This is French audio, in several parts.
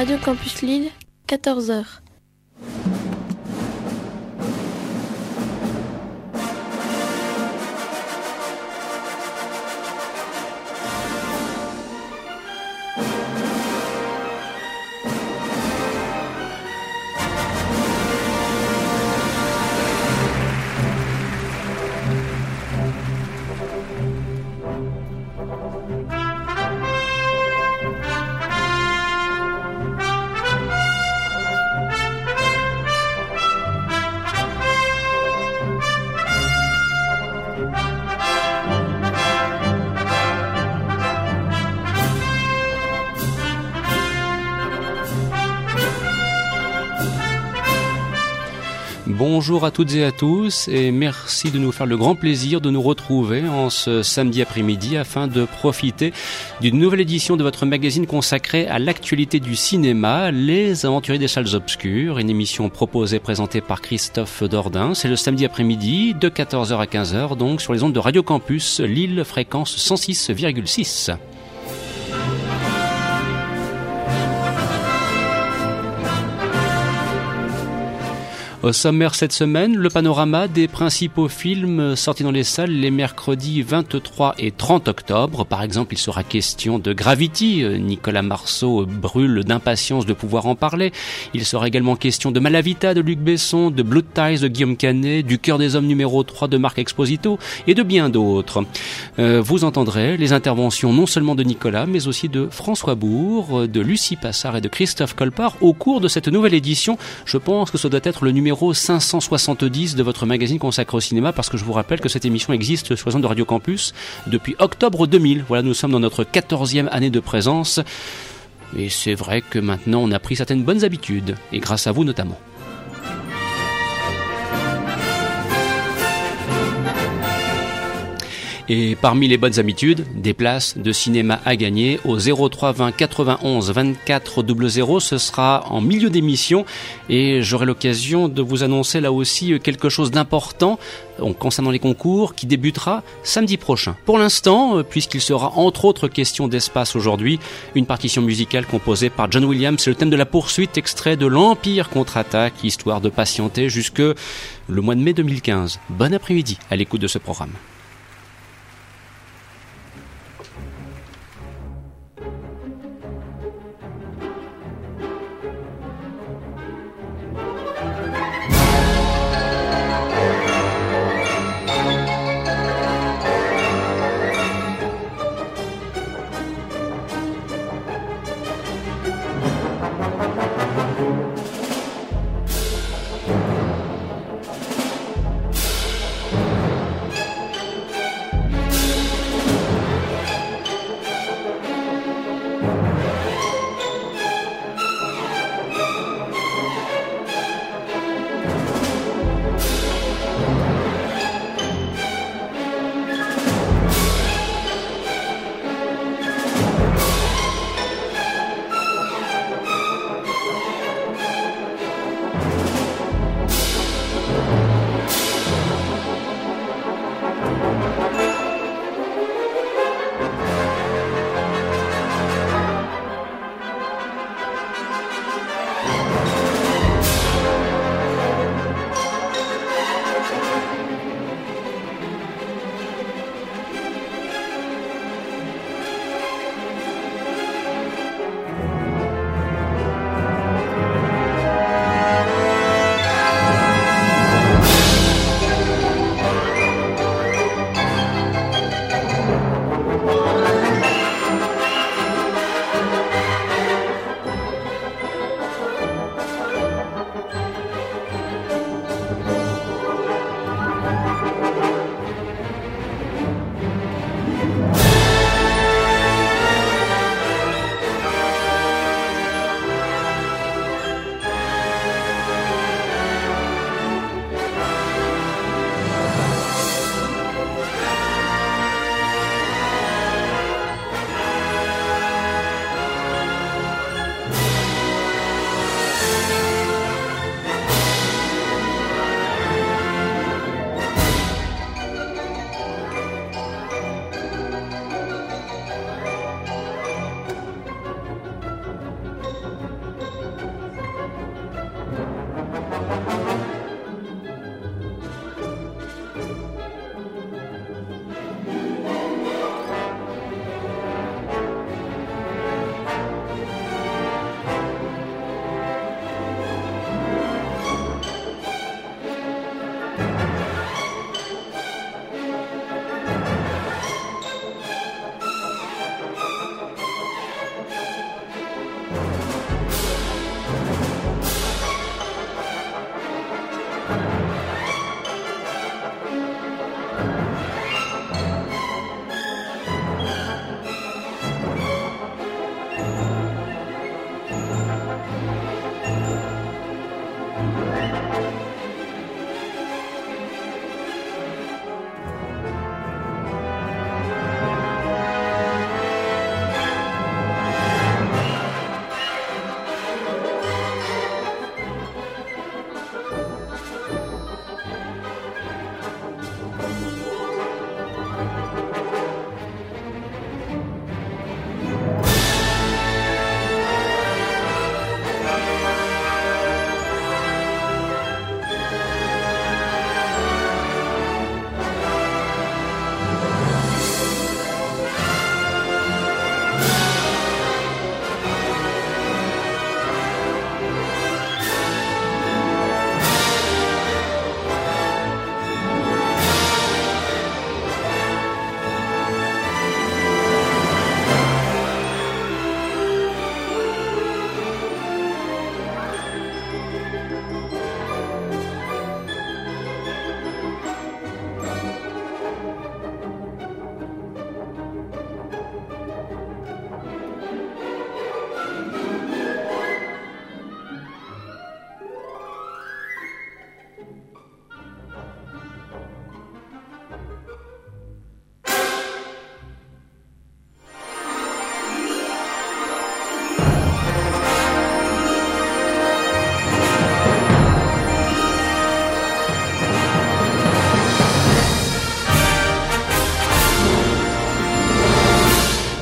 Radio Campus Lille, 14h. Bonjour à toutes et à tous et merci de nous faire le grand plaisir de nous retrouver en ce samedi après-midi afin de profiter d'une nouvelle édition de votre magazine consacré à l'actualité du cinéma, Les Aventuriers des Salles Obscures, une émission proposée et présentée par Christophe Dordain. C'est le samedi après-midi de 14h à 15h donc sur les ondes de Radio Campus, Lille, fréquence 106,6. Au sommaire cette semaine, le panorama des principaux films sortis dans les salles les mercredis 23 et 30 octobre. Par exemple, il sera question de Gravity. Nicolas Marceau brûle d'impatience de pouvoir en parler. Il sera également question de Malavita de Luc Besson, de Blood Ties de Guillaume Canet, du Cœur des Hommes numéro 3 de Marc Exposito et de bien d'autres. Euh, vous entendrez les interventions non seulement de Nicolas, mais aussi de François Bourg, de Lucie Passard et de Christophe Colpart au cours de cette nouvelle édition. Je pense que ce doit être le numéro numéro 570 de votre magazine consacré au cinéma parce que je vous rappelle que cette émission existe sur de Radio Campus depuis octobre 2000. Voilà, nous sommes dans notre 14e année de présence. Et c'est vrai que maintenant on a pris certaines bonnes habitudes, et grâce à vous notamment. Et parmi les bonnes habitudes, des places de cinéma à gagner au 03 20 91 24 00. Ce sera en milieu d'émission et j'aurai l'occasion de vous annoncer là aussi quelque chose d'important concernant les concours qui débutera samedi prochain. Pour l'instant, puisqu'il sera entre autres question d'espace aujourd'hui, une partition musicale composée par John Williams, c'est le thème de la poursuite extrait de l'Empire contre-attaque, histoire de patienter jusque le mois de mai 2015. Bon après-midi à l'écoute de ce programme.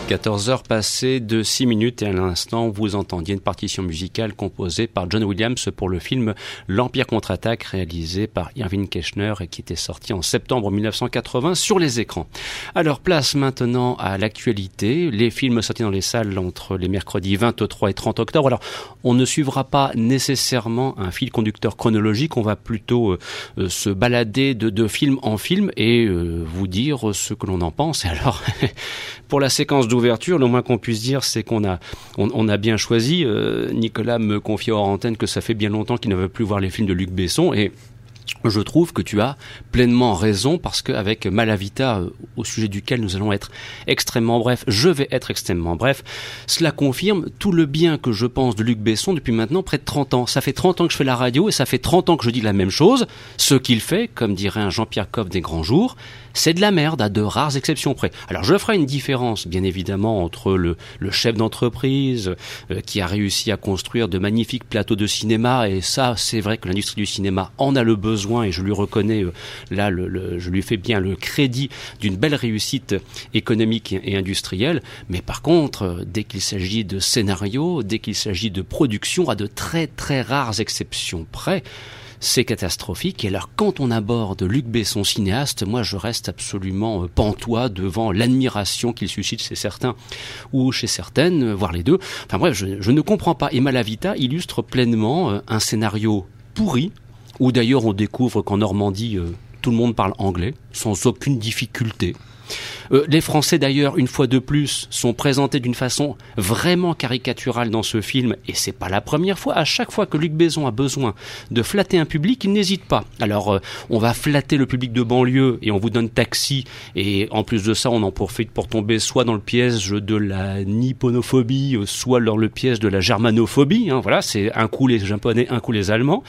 14h passées de 6 minutes et à l'instant vous entendiez une partition musicale composée par John Williams pour le film L'Empire contre-attaque réalisé par Irving Keschner et qui était sorti en septembre 1980 sur les écrans. Alors place maintenant à l'actualité, les films sortis dans les salles entre les mercredis 23 et 30 octobre. Alors on ne suivra pas nécessairement un fil conducteur chronologique, on va plutôt euh, euh, se balader de, film en film et euh, vous dire ce que l'on en pense. Et alors pour la séquence le moins qu'on puisse dire, c'est qu'on a, on, a bien choisi. Euh, Nicolas me confie hors antenne que ça fait bien longtemps qu'il ne veut plus voir les films de Luc Besson et je trouve que tu as pleinement raison parce qu'avec Malavita, euh, au sujet duquel nous allons être extrêmement bref, je vais être extrêmement bref, cela confirme tout le bien que je pense de Luc Besson depuis maintenant près de 30 ans. Ça fait 30 ans que je fais la radio et ça fait 30 ans que je dis la même chose. Ce qu'il fait, comme dirait un Jean-Pierre Coff des grands jours, c'est de la merde à de rares exceptions près. Alors je ferai une différence, bien évidemment, entre le, chef d'entreprise euh, qui a réussi à construire de magnifiques plateaux de cinéma, et ça, c'est vrai que l'industrie du cinéma en a le besoin, et je lui reconnais euh, là, je lui fais bien le crédit d'une belle réussite économique et industrielle. Mais par contre, euh, dès qu'il s'agit de scénario, dès qu'il s'agit de production, à de très très rares exceptions près, c'est catastrophique. Et alors, quand on aborde Luc Besson, cinéaste, moi, je reste absolument euh, pantois devant l'admiration qu'il suscite chez certains ou chez certaines, euh, voire les deux. Enfin bref, je, ne comprends pas. Et Malavita illustre pleinement euh, un scénario pourri, où d'ailleurs on découvre qu'en Normandie, tout le monde parle anglais, sans aucune difficulté. Euh, les Français d'ailleurs, une fois de plus, sont présentés d'une façon vraiment caricaturale dans ce film, et c'est pas la première fois. À chaque fois que Luc Besson a besoin de flatter un public, il n'hésite pas. Alors, euh, on va flatter le public de banlieue et on vous donne taxi, et en plus de ça, on en profite pour tomber soit dans le piège de la nipponophobie, euh, soit dans le piège de la germanophobie. Hein, voilà, c'est un coup les Japonais, un coup les Allemands.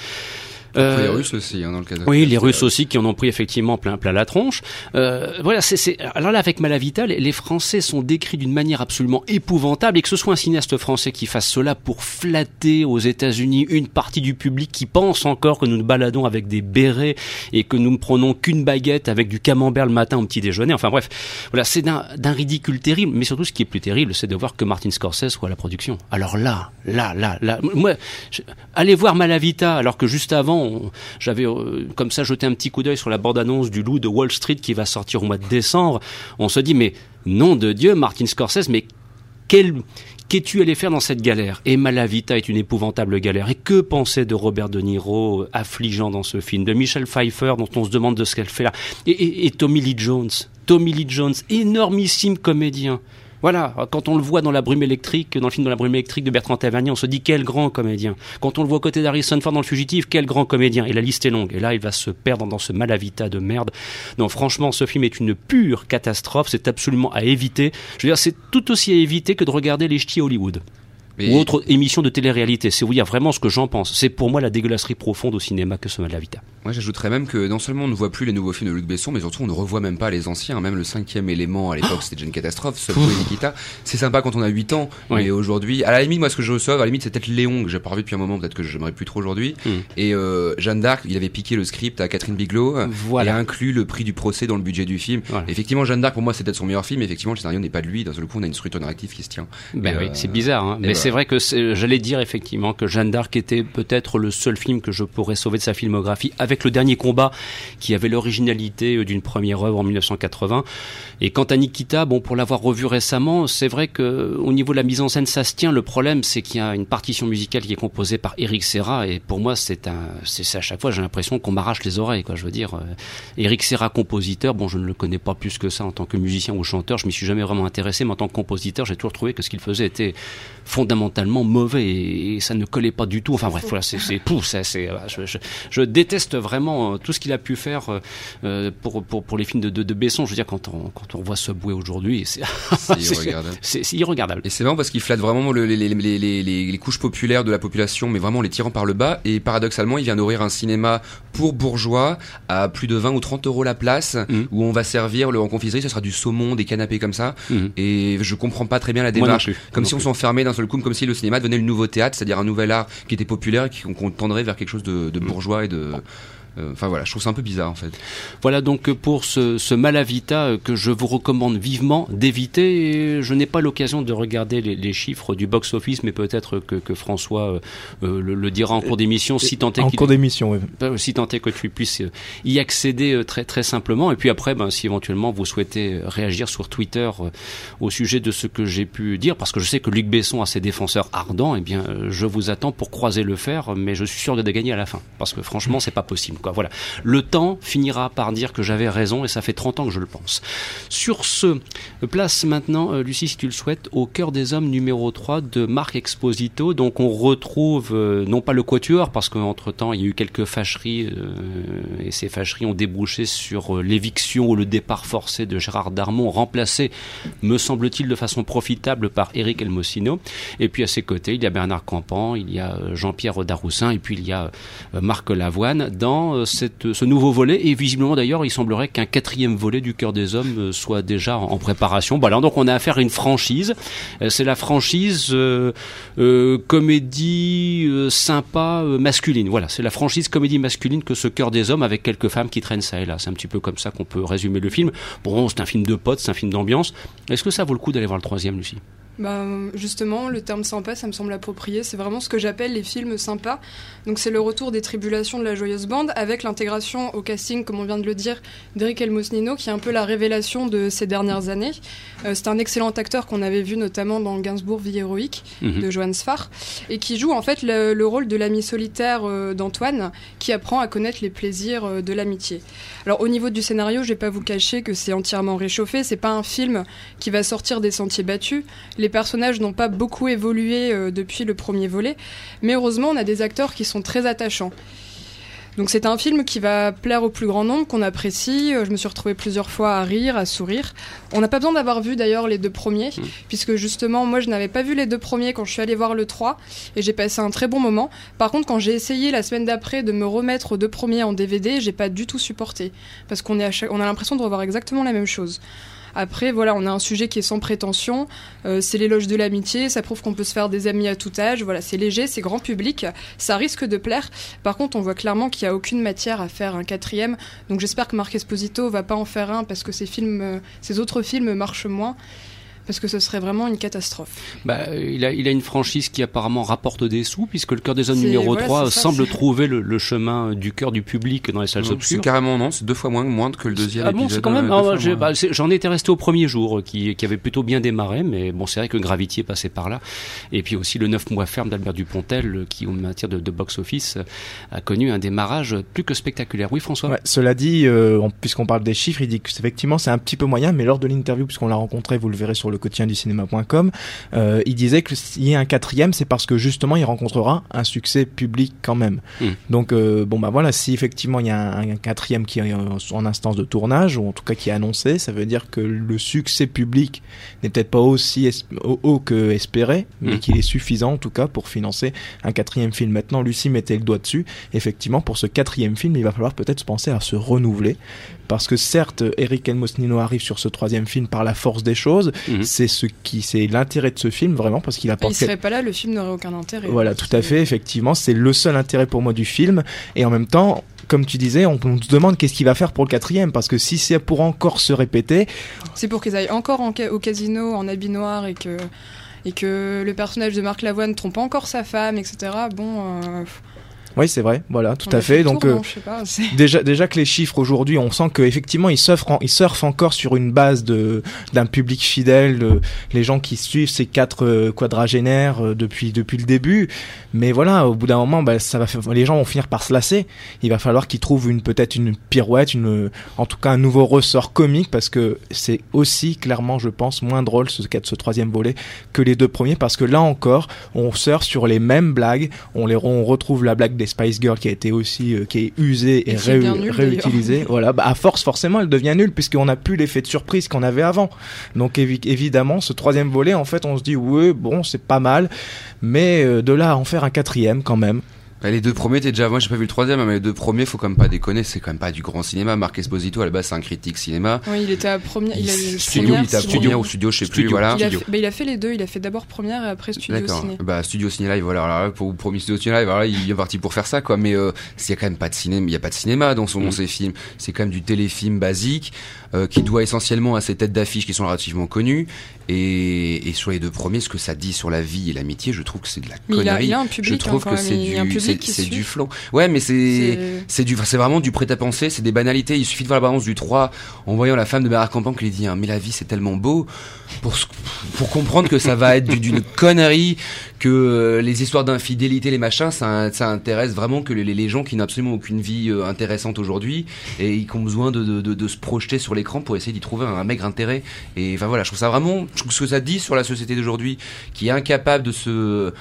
Euh, les Russes aussi, hein, dans le cas. Oui, les Russes aussi qui en ont pris effectivement plein plein la tronche. Euh, voilà, c'est alors là avec Malavita, les, Français sont décrits d'une manière absolument épouvantable et que ce soit un cinéaste français qui fasse cela pour flatter aux États-Unis une partie du public qui pense encore que nous nous baladons avec des bérets et que nous ne prenons qu'une baguette avec du camembert le matin au petit déjeuner. Enfin bref, voilà, c'est d'un ridicule terrible. Mais surtout, ce qui est plus terrible, c'est de voir que Martin Scorsese soit à la production. Alors là, là, là, là, moi, allez voir Malavita alors que juste avant j'avais euh, comme ça jeté un petit coup d'œil sur la bande-annonce du loup de Wall Street qui va sortir au mois de décembre. On se dit, mais nom de Dieu, Martin Scorsese, mais quel, qu'es-tu allé faire dans cette galère? Et Malavita est une épouvantable galère. Et que penser de Robert De Niro, affligeant dans ce film, de Michelle Pfeiffer, dont on se demande de ce qu'elle fait là, et, et Tommy Lee Jones, Tommy Lee Jones, énormissime comédien. Voilà, quand on le voit dans La Brume électrique, dans le film de La Brume électrique de Bertrand Tavernier, on se dit quel grand comédien. Quand on le voit aux côtés d'Harrison Ford dans Le Fugitif, quel grand comédien. Et la liste est longue. Et là, il va se perdre dans ce malavita de merde. Non, franchement, ce film est une pure catastrophe. C'est absolument à éviter. Je veux dire, c'est tout aussi à éviter que de regarder les ch'tis Hollywood ou autre émission de télé-réalité. C'est vous dire vraiment ce que j'en pense. C'est pour moi la dégueulasserie profonde au cinéma que ce Malavita. Moi, j'ajouterais même que non seulement on ne voit plus les nouveaux films de Luc Besson, mais surtout on ne revoit même pas les anciens. Même le cinquième élément à l'époque, c'était déjà une catastrophe. Subway et Nikita, c'est sympa quand on a 8 ans, mais aujourd'hui, à la limite, moi, ce que je reçois, à la limite, c'est peut-être Léon que j'ai pas revu depuis un moment, peut-être que j'aimerais plus trop aujourd'hui. Hmm. Et euh, Jeanne d'Arc, il avait piqué le script à Catherine Bigelow voilà. et a inclus le prix du procès dans le budget du film. Effectivement, Jeanne d'Arc, pour moi, c'est peut-être son meilleur film. Effectivement, le scénario n'est pas de lui. Dans le coup, on a une structure narrative qui se tient. Ben oui, c'est bizarre, hein. mais c'est vrai que j'allais dire effectivement que Jeanne d'Arc était peut-être le seul film que je pourrais sauver de sa filmographie avec le dernier combat qui avait l'originalité euh, d'une première œuvre en 1980. Et quant à Nikita, bon, pour l'avoir revu récemment, c'est vrai que au niveau de la mise en scène, ça se tient. Le problème, c'est qu'il y a une partition musicale qui est composée par Eric Serra, et pour moi, c'est un, c'est à chaque fois, j'ai l'impression qu'on m'arrache les oreilles, quoi. Je veux dire, euh, Eric Serra, compositeur, bon, je ne le connais pas plus que ça en tant que musicien ou chanteur. Je m'y suis jamais vraiment intéressé, mais en tant que compositeur, j'ai toujours trouvé que ce qu'il faisait était fondamentalement mauvais et, ça ne collait pas du tout. Enfin bref, voilà, c'est, c'est, je, je, je, déteste vraiment euh, tout ce qu'il a pu faire euh, pour, pour, pour les films de, de, de Besson. Je veux dire, quand on, quand on voit Subway aujourd'hui, c'est irregardable. C'est irregardable. Et c'est vraiment parce qu'il flatte vraiment les, les, les, les, couches populaires de la population, mais vraiment les tirant par le bas. Et paradoxalement, il vient d'ouvrir un cinéma pour bourgeois à plus de 20 ou 30 euros la place, mmh. où on va servir le en confiserie, ce sera du saumon, des canapés comme ça. Mmh. Et je comprends pas très bien la démarche. Comme si on s'enfermait d'un seul coup, comme si le cinéma devenait le nouveau théâtre, c'est-à-dire un nouvel art qui était populaire et qu'on tendrait vers quelque chose de, bourgeois et de enfin voilà, je trouve ça un peu bizarre en fait. Voilà donc pour ce, ce Malavita que je vous recommande vivement d'éviter. Je n'ai pas l'occasion de regarder les, les chiffres du box-office, mais peut-être que, que, François euh, le, le, dira en cours d'émission, si tant est en cours d'émission, oui. si tant est que tu puisses y accéder très très simplement. Et puis après, ben, si éventuellement vous souhaitez réagir sur Twitter au sujet de ce que j'ai pu dire, parce que je sais que Luc Besson a ses défenseurs ardents, et eh bien je vous attends pour croiser le fer, mais je suis sûr de gagner à la fin, parce que franchement c'est pas possible. Quoi. Voilà. Le temps finira par dire que j'avais raison et ça fait 30 ans que je le pense. Sur ce, place maintenant, euh, Lucie, si tu le souhaites, au cœur des hommes numéro 3 de Marc Exposito. Donc on retrouve euh, non pas le quatuor, parce qu'entre temps il y a eu quelques fâcheries euh, et ces fâcheries ont débouché sur l'éviction ou le départ forcé de Gérard Darmon, remplacé, me semble-t-il, de façon profitable par Éric Elmosino. Et puis à ses côtés, il y a Bernard Campan, il y a Jean-Pierre Daroussin et puis il y a Marc Lavoine cette ce nouveau volet et visiblement d'ailleurs il semblerait qu'un quatrième volet du cœur des hommes euh, soit déjà en, préparation. Voilà, donc on a affaire à une franchise. Euh, c'est la franchise euh, euh comédie sympa masculine. Voilà, c'est la franchise comédie masculine que ce cœur des hommes avec quelques femmes qui traînent ça et là. C'est un petit peu comme ça qu'on peut résumer le film. Bon, c'est un film de potes, c'est un film d'ambiance. Est-ce que ça vaut le coup d'aller voir le troisième, Lucie? Bah, justement, le terme sympa, ça me semble approprié. C'est vraiment ce que j'appelle les films sympas. Donc c'est le retour des tribulations de la joyeuse bande avec l'intégration au casting, comme on vient de le dire, d'Eric Elmosnino, qui est un peu la révélation de ces dernières années. Euh, c'est un excellent acteur qu'on avait vu notamment dans Gainsbourg Vie héroïque mhm. de Johannes Sfar et qui joue en fait le, rôle de l'ami solitaire euh, d'Antoine qui apprend à connaître les plaisirs euh, de l'amitié. Alors au niveau du scénario, je vais pas vous cacher que c'est entièrement réchauffé. C'est pas un film qui va sortir des sentiers battus. Les personnages n'ont pas beaucoup évolué depuis le premier volet, mais heureusement on a des acteurs qui sont très attachants. Donc c'est un film qui va plaire au plus grand nombre, qu'on apprécie. Euh, je me suis retrouvée plusieurs fois à rire, à sourire. On n'a pas besoin d'avoir vu d'ailleurs les deux premiers, mmh. puisque justement moi je n'avais pas vu les deux premiers quand je suis allée voir le 3 et j'ai passé un très bon moment. Par contre quand j'ai essayé la semaine d'après de me remettre aux deux premiers en DVD, j'ai pas du tout supporté, parce qu'on on a l'impression de revoir exactement la même chose. Après, voilà, on a un sujet qui est sans prétention. Euh, c'est l'éloge de l'amitié. Ça prouve qu'on peut se faire des amis à tout âge. Voilà, c'est léger, c'est grand public. Ça risque de plaire. Par contre, on voit clairement qu'il n'y a aucune matière à faire un quatrième. Donc j'espère que Marc Esposito va pas en faire un parce que films, euh, autres films marchent moins parce que ce serait vraiment une catastrophe. Bah, il, a, il a une franchise qui apparemment rapporte des sous, puisque le cœur des hommes numéro 3 semble trouver le, chemin du cœur du public dans les salles obscures. C'est carrément non, c'est deux fois moins, moins que le deuxième ah bon, c'est quand même. Euh, ah, bah, j'en étais resté au premier jour, qui, qui avait plutôt bien démarré, mais bon, c'est vrai que Gravity est passé par là. Et puis aussi le 9 mois ferme d'Albert Dupontel, qui en matière de, de box-office a connu un démarrage plus que spectaculaire. Oui, François? Ouais, Cela dit, euh, puisqu'on parle des chiffres, il dit que effectivement c'est un petit peu moyen, mais lors de l'intervient, puisqu'on l'a rencontré, vous le verrez sur le quotidien du cinéma.com, euh, il disait que s'il y a un quatrième, c'est parce que justement il rencontrera un succès public quand même. Hmm. Donc euh, bon bah voilà, si effectivement il y a un, quatrième qui est en instance de tournage ou en tout cas qui est annoncé, ça veut dire que le succès public n'est peut-être pas aussi haut que espéré, mais hmm. qu'il est suffisant en tout cas pour financer un quatrième film. Maintenant, Lucie mettait le doigt dessus. Effectivement, pour ce quatrième film, il va falloir peut-être penser à se renouveler parce que certes, Eric Elmosnino arrive sur ce troisième film par la force des choses. Mhm. C'est ce qui, c'est l'intérêt de ce film vraiment parce qu'il apporte. Il serait pas là, le film n'aurait aucun intérêt. Voilà, tout à fait, effectivement, c'est le seul intérêt pour moi du film. Et en même temps, comme tu disais, on, se demande qu'est-ce qu'il va faire pour le quatrième, parce que si c'est pour encore se répéter, c'est pour qu'ils aillent encore au casino en habit noir et que et que le personnage de Marc Lavoine trompe encore sa femme, etc. Bon. Euh, oui, c'est vrai, voilà, tout à fait. Donc euh, déjà, déjà que les chiffres aujourd'hui, on sent qu'effectivement ils surfent, ils surfent encore sur une base de d'un public fidèle, les gens qui suivent ces quatre euh, quadragénaires euh, depuis depuis le début. Mais voilà, au bout d'un moment, bah, ça va, les gens vont finir par se lasser. Il va falloir qu'ils trouvent une peut-être une pirouette, une, en tout cas un nouveau ressort comique, parce que c'est aussi clairement, je pense, moins drôle ce ce troisième volet que les deux premiers, parce que là encore, on surfe sur les mêmes blagues, on les on retrouve la blague des Spice Girls qui a été aussi euh, qui est usée et, réutilisée. Voilà, bah, à force forcément, elle devient nulle puisqu'on n'a plus l'effet de surprise qu'on avait avant. Donc évidemment, ce troisième volet, en fait, on se dit oui, bon, c'est pas mal, mais euh, de là à en faire un quatrième quand même. Les deux premiers, t'es déjà, moi j'ai pas vu le troisième, mais les deux premiers, faut quand même pas déconner, c'est quand même pas du grand cinéma. Marc Esposito, à la base, c'est un critique cinéma. Oui, il était à première, il a studio, il était à première ou studio, je sais plus, voilà. Il a, fait, bah, il a, fait, les deux, il a fait d'abord première et après studio ciné. Bah, studio ciné live, voilà. Alors, pour premier studio ciné live, voilà, il est parti pour faire ça, quoi. Mais, euh, s'il y a quand même pas de cinéma, il y a pas de cinéma dans son, dans ses films. C'est quand même du téléfilm basique, euh, qui doit essentiellement à ses têtes d'affiche qui sont relativement connues. Et, et, sur les deux premiers, ce que ça dit sur la vie et l'amitié, je trouve que c'est de la connerie. Il a, un public, je trouve que c'est du, c'est du flan. Ouais, mais c'est c'est du, c'est vraiment du prêt à penser, c'est des banalités. Il suffit de voir la balance du 3 en voyant la femme de Bernard Campan qui lui dit, hein, mais la vie c'est tellement beau pour pour comprendre que ça va être d'une connerie, que euh, les histoires d'infidélité, les machins, ça, ça intéresse vraiment que les, les gens qui n'ont absolument aucune vie euh, intéressante aujourd'hui et qui ont besoin de, de, de, de se projeter sur l'écran pour essayer d'y trouver un, maigre intérêt. Et enfin voilà, je trouve ça vraiment, je trouve ce que ça dit sur la société d'aujourd'hui, qui est incapable de se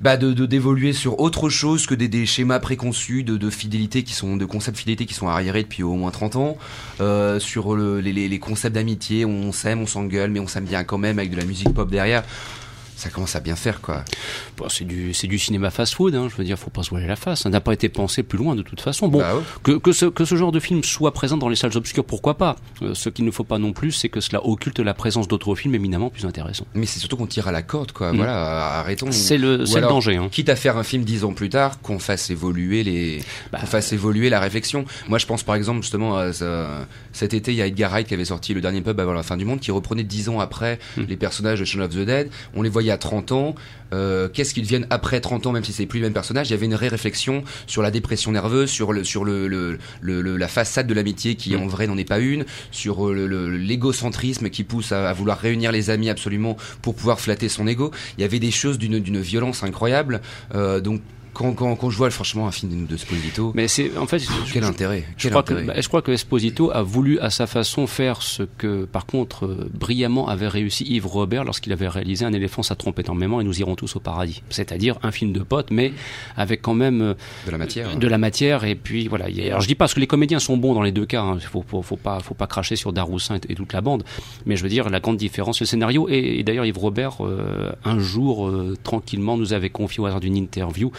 bah de d'évoluer sur autre chose que des, des schémas préconçus de, de, fidélité qui sont de concepts fidélité qui sont arriérés depuis au moins 30 ans euh, sur le, les, les, concepts d'amitié on s'aime on s'engueule mais on s'aime bien quand même avec de la musique pop derrière ça commence à bien faire quoi. Bon, c'est du c'est du cinéma fast-food, hein, je veux dire, faut pas se voiler la face. Ça n'a pas été pensé plus loin de toute façon. Bon, bah que, que, ce, que ce genre de film soit présent dans les salles obscures, pourquoi pas? Euh, Ce qu'il ne faut pas non plus, c'est que cela occulte la présence d'autres films éminemment plus intéressants. Mais c'est surtout qu'on tire à la corde, quoi. Mm. Voilà, arrêtons. C'est le, le danger. Hein. Quitte à faire un film dix ans plus tard, qu'on fasse évoluer les, bah, qu'on fasse évoluer la réflexion. Moi, je pense par exemple justement à, cet été, il y a Edgar Wright qui avait sorti le dernier pub avant la fin du monde, qui reprenait dix ans après mm. les personnages de Shaun of the Dead. On les voyait à 30 ans. Euh, qu'est-ce qu'ils deviennent après 30 ans, même si c'est plus le même personnage. Il y avait une réflexion sur la dépression nerveuse, sur le sur le, le, la façade de l'amitié qui en vrai n'en est pas une, sur euh, l'égocentrisme qui pousse à, vouloir réunir les amis absolument pour pouvoir flatter son ego. Il y avait des choses d'une d'une violence incroyable. Euh, donc quand, quand, quand, je vois franchement un film de Esposito, mais c'est en fait quel intérêt je, crois Que, bah, je crois que Esposito a voulu à sa façon faire ce que par contre euh, brillamment avait réussi Yves Robert lorsqu'il avait réalisé Un éléphant ça trompe énormément et nous irons tous au paradis. C'est-à-dire un film de potes mais avec quand même euh, de la matière. De la matière et puis voilà. Alors je dis pas parce que les comédiens sont bons dans les deux cas. Hein. Faut, faut, faut, pas faut pas cracher sur Daroussin et, toute la bande. Mais je veux dire la grande différence le scénario et, d'ailleurs Yves Robert euh, un jour tranquillement nous avait confié au hasard d'une interview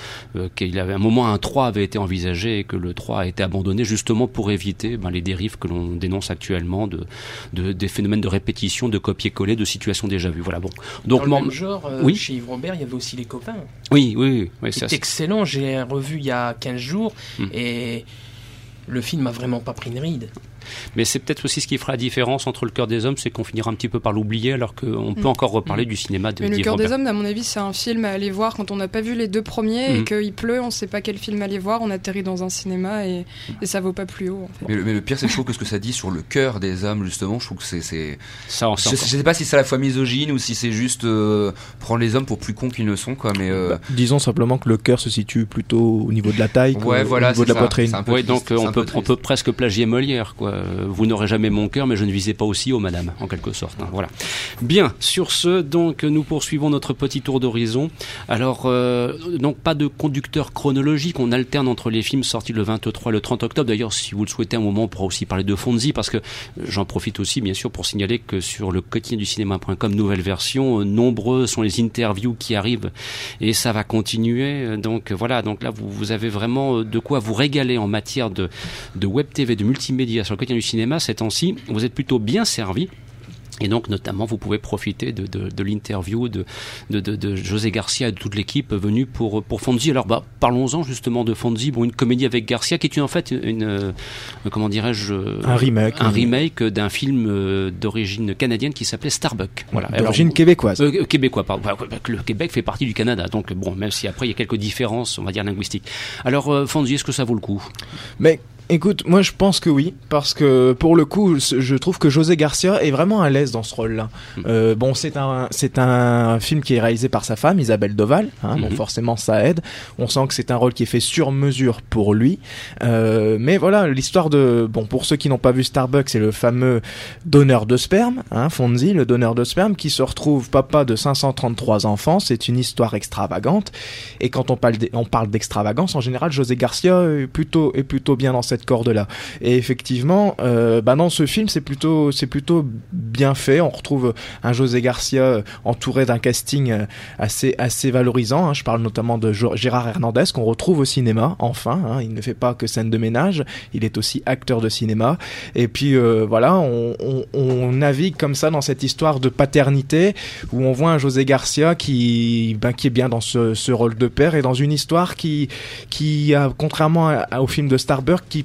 qu'il avait un moment un 3 avait été envisagé et que le 3 a été abandonné justement pour éviter ben, les dérives que l'on dénonce actuellement de, de, des phénomènes de répétition, de copier-coller, de situations déjà vues. Voilà bon. Donc Dans le même genre, euh, oui chez Yves Robert, il y avait aussi les copains. Oui, oui, oui. c'est excellent. J'ai revu il y a 15 jours hum. et le film m'a vraiment pas pris une ride. Mais c'est peut-être aussi ce qui fera la différence entre le cœur des hommes, c'est qu'on finira un petit peu par l'oublier, alors qu'on peut mm. encore reparler mm. du cinéma de. Mais le cœur des hommes, à mon avis, c'est un film à aller voir quand on n'a pas vu les deux premiers et mm. qu'il pleut, on ne sait pas quel film aller voir, on atterrit dans un cinéma et, et ça vaut pas plus haut. mais, le, pire, c'est que je trouve que ce que ça dit sur le cœur des hommes, justement, je trouve que c'est. Ça, je, je, sais pas si c'est à la fois misogyne ou si c'est juste euh, prendre les hommes pour plus cons qu'ils ne sont, quoi. Mais euh, bah, disons simplement que le cœur se situe plutôt au niveau de la taille, ouais, voilà, au niveau de la poitrine. Ouais, donc on peut, on peut presque plagier Molière, quoi. Vous n'aurez jamais mon cœur, mais je ne visais pas aussi haut, madame, en quelque sorte. Hein, voilà. Bien, sur ce, donc, nous poursuivons notre petit tour d'horizon. Alors, euh, donc, pas de conducteur chronologique, on alterne entre les films sortis le 23 et le 30 octobre. D'ailleurs, si vous le souhaitez, un moment, on pourra aussi parler de Fonzie, parce que j'en profite aussi, bien sûr, pour signaler que sur le quotidien du cinéma.com, nouvelle version, nombreux sont les interviews qui arrivent, et ça va continuer. Donc, voilà, donc là, vous, avez vraiment de quoi vous régaler en matière de, de web TV, de multimédia sur le du cinéma. C'est vous êtes plutôt bien servi. Et donc, notamment, vous pouvez profiter de, de, de l'interview de, de, José Garcia et de toute l'équipe venue pour, pour Fonzie. Alors, bah, parlons-en justement de Fonzie. Bon, une comédie avec Garcia qui est en fait une, euh, comment dirais-je Un remake. Un remake d'un film euh, d'origine canadienne qui s'appelait Starbuck. Voilà. D'origine québécoise. Euh, québécois, pardon. Le Québec fait partie du Canada. Donc, bon, même si après, il y a quelques différences, on va dire, linguistiques. Alors, Fonzie, est-ce que ça vaut le coup? Mais Écoute, moi je pense que oui, parce que pour le coup, je trouve que José Garcia est vraiment à l'aise dans ce rôle-là. Mm. Euh, bon, c'est un c'est un film qui est réalisé par sa femme Isabelle Doval, hein, donc mm-hmm. forcément ça aide. On sent que c'est un rôle qui est fait sur mesure pour lui. Euh, mais voilà, l'histoire de bon pour ceux qui n'ont pas vu Starbucks, c'est le fameux donneur de sperme, hein, Fonzie, le donneur de sperme, qui se retrouve papa de 533 enfants. C'est une histoire extravagante. Et quand on parle on parle d'extravagance, en général, José Garcia est plutôt est plutôt bien dans cette cette corde-là. Et effectivement, euh, bah dans ce film, c'est plutôt, c'est plutôt bien fait. On retrouve un José Garcia entouré d'un casting assez, assez valorisant. Hein. Je parle notamment de Gérard Hernandez qu'on retrouve au cinéma. Enfin, hein. il ne fait pas que scène de ménage, il est aussi acteur de cinéma. Et puis voilà, on, navigue comme ça dans cette histoire de paternité où on voit un José Garcia qui, ben, qui est bien dans ce, rôle de père et dans une histoire qui, qui contrairement au film de Starbuck, qui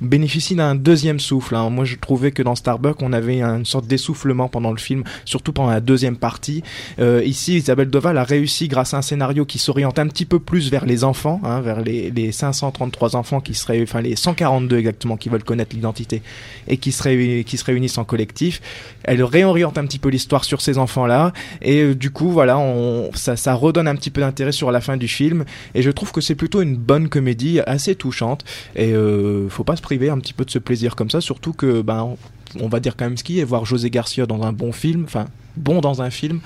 bénéficie d'un deuxième souffle. Hein. Moi, je trouvais que dans Starbuck, on avait une sorte d'essoufflement pendant le film, surtout pendant la deuxième partie. Euh, ici, Isabelle Doval a réussi, grâce à un scénario qui s'oriente un petit peu plus vers les enfants, hein, vers les, les 533 enfants qui seraient, enfin les 142 exactement, qui veulent connaître l'identité et qui se, qui se réunissent en collectif. Elle réoriente un petit peu l'histoire sur ces enfants-là et euh, du coup, voilà, on, ça, ça redonne un petit peu d'intérêt sur la fin du film et je trouve que c'est plutôt une bonne comédie, assez touchante et euh, faut pas se un petit peu de ce plaisir comme ça, surtout que ben on va dire quand même ce qui est voir José Garcia dans un bon film, enfin bon dans un film,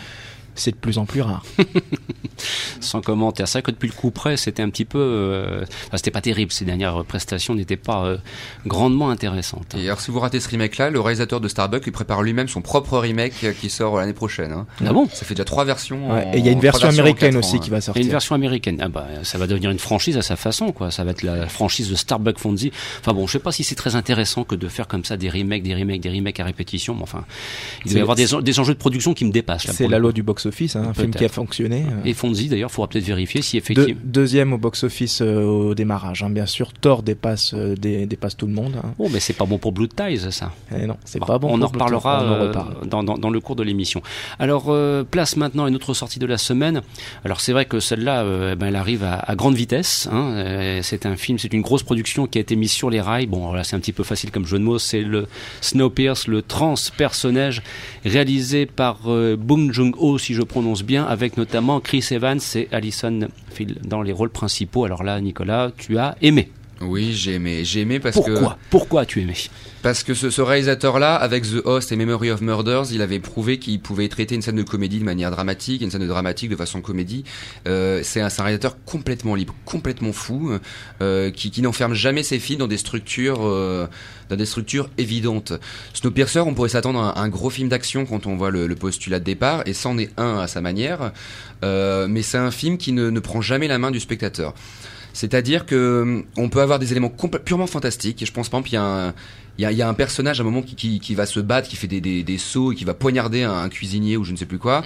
c'est de plus en plus rare. Sans commentaire. C'est vrai que depuis le coup près, c'était un petit peu. Euh, enfin, c'était pas terrible. Ces dernières prestations n'étaient pas euh, grandement intéressantes. Et alors, si vous ratez ce remake-là, le réalisateur de Starbucks, il prépare lui-même son propre remake euh, qui sort l'année prochaine. Hein. Ah bon? Ça fait déjà trois versions. et il y a une version américaine aussi qui va sortir. une version américaine. Ah bah, ça va devenir une franchise à sa façon, quoi. Ça va être la franchise de Starbucks Fonzie. Enfin bon, je sais pas si c'est très intéressant que de faire comme ça des remakes, des remakes, des remakes à répétition. Mais enfin, il doit y avoir des, des enjeux de production qui me dépassent. C'est la loi du box-office, hein, un film qui a fonctionné. Et Fonzie, d'ailleurs, il faudra peut-être vérifier si effectivement. deuxième au box-office euh, au démarrage, hein. bien sûr. Thor dépasse, euh, dépasse tout le monde. Hein. Oh, mais c'est pas bon pour Blue Ties, ça. Eh non, c'est pas bon. On en reparlera euh, dans, dans, dans, le cours de l'émission. Alors, place maintenant une autre sortie de la semaine. Alors, c'est vrai que celle-là, eh ben, elle arrive à, à grande vitesse. Hein. c'est un film, c'est une grosse production qui a été mise sur les rails. Bon, là, c'est un petit peu facile comme jeu de mots. C'est le Snowpiercer, le trans-personnage réalisé par Bong Joon-ho, si je prononce bien, avec notamment Chris Evans et Alison dans les rôles principaux. Alors là, Nicolas, tu as aimé. Oui, j'ai aimé. J'ai aimé parce que. Pourquoi? Pourquoi as-tu aimé? Parce que ce, réalisateur-là, avec The Host et Memory of Murders, il avait prouvé qu'il pouvait traiter une scène de comédie de manière dramatique, une scène de dramatique de façon comédie. Euh, c'est un, réalisateur complètement libre, complètement fou, euh, qui, qui n'enferme jamais ses filles dans des structures, euh, dans des structures évidentes. Snowpiercer, on pourrait s'attendre à un, gros film d'action quand on voit le, postulat de départ, et c'en est un à sa manière. mais c'est un film qui ne, ne prend jamais la main du spectateur. C'est-à-dire que hum, on peut avoir des éléments purement fantastiques. Et je pense, par exemple, il y a un, il y a, un personnage à un moment qui, qui, va se battre, qui fait des, des, sauts et qui va poignarder un, cuisinier ou je ne sais plus quoi.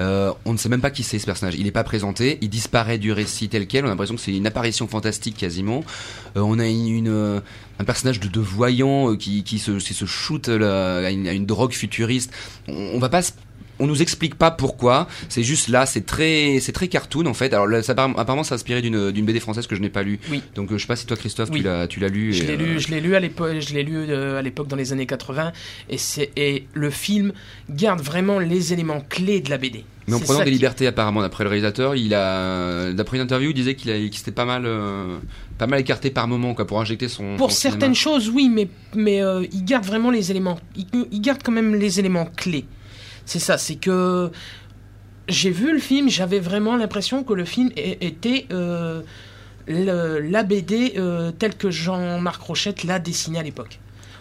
Euh, on ne sait même pas qui c'est ce personnage. Il n'est pas présenté, il disparaît du récit tel quel. On a l'impression que c'est une apparition fantastique quasiment. Euh, on a une, euh, un personnage de, de voyant qui, qui se, se shoot à, une, à, une, drogue futuriste. On, on va pas on nous explique pas pourquoi. C'est juste là, c'est très, c'est très cartoon en fait. Alors ça, apparemment, ça inspiré d'une, d'une BD française que je n'ai pas lu. Oui. Donc euh, je sais pas si toi Christophe, tu l'as, tu l'as lu. Je l'ai lu, euh, je l'ai lu à l'époque, je l'ai lu euh, à l'époque dans les années 80 et c'est et le film garde vraiment les éléments clés de la BD. Mais en prenant des libertés apparemment d'après le réalisateur, il a d'après une interview, il disait qu'il, a, qu'il s'était pas mal pas mal écarté par moment quoi pour injecter son Pour certaines choses oui, mais mais il garde vraiment les éléments il garde quand même les éléments clés. C'est ça, c'est que j'ai vu le film, j'avais vraiment l'impression que le film était euh, la BD euh, telle que Jean-Marc Rochette l'a dessiné à l'époque.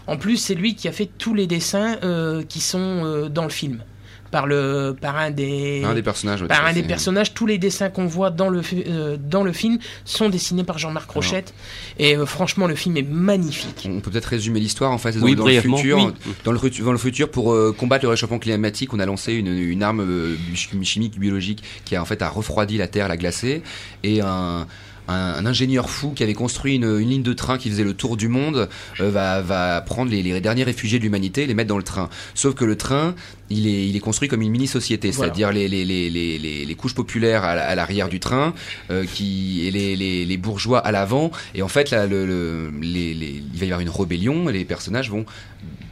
En plus, c'est lui qui a fait tous les dessins euh, qui sont dans le film par le par un des un des personnages par un des personnages. Tous les dessins qu'on voit dans le euh, dans le film sont dessinés par Jean-Marc Rochette. Et euh, franchement le film est magnifique. On peut peut-être résumer l'histoire en fait dans, dans, le futur dans le dans le futur pour euh, combattre le réchauffement climatique on a lancé une, une arme chimique biologique qui a en fait a refroidi la terre la glacé et un un, ingénieur fou qui avait construit une, ligne de train qui faisait le tour du monde euh, va, va, prendre les, derniers réfugiés de l'humanité et les mettre dans le train. Sauf que le train, il est, il est construit comme une mini-société, c'est-à-dire les, les, les, les, couches populaires à, l'arrière du train euh, qui, et les, bourgeois à l'avant. Et en fait, là, le, il va y avoir une rébellion et les personnages vont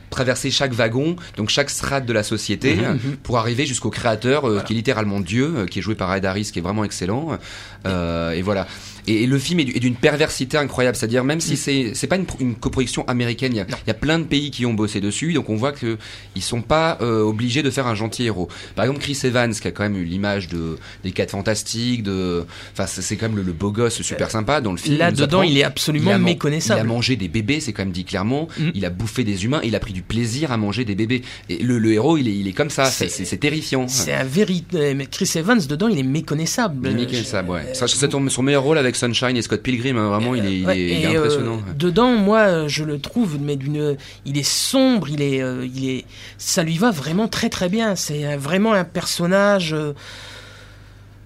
traverser chaque wagon, donc chaque strate de la société, mhm, mhm. pour arriver jusqu'au créateur, euh, qui est littéralement Dieu, qui est joué par Ed Harris, qui est vraiment excellent. et voilà. Et, le film est d'une perversité incroyable, c'est-à-dire même si mm. c'est c'est pas une, une coproduction américaine, il y, a, il y, a, plein de pays qui ont bossé dessus, donc on voit que ils sont pas euh, obligés de faire un gentil héros. Par exemple, Chris Evans qui a quand même eu l'image de des quatre fantastiques, de, enfin c'est quand même le, beau gosse super euh, sympa dans le film. Là dedans, il est absolument méconnaissable. Il a mangé des bébés, c'est quand même dit clairement. Mm. Il a bouffé des humains, il a pris du plaisir à manger des bébés. Et le, le héros, il est il est comme ça, c'est terrifiant. C'est un véritable. Chris Evans dedans, il est méconnaissable. Il est méconnaissable, ouais. Ça, c'est son meilleur rôle avec Sunshine et Scott Pilgrim. Hein, vraiment, il est, il est, euh, impressionnant. dedans, moi, je le trouve, mais d'une, il est sombre, il est, euh, il est, ça lui va vraiment très très bien. C'est vraiment un personnage.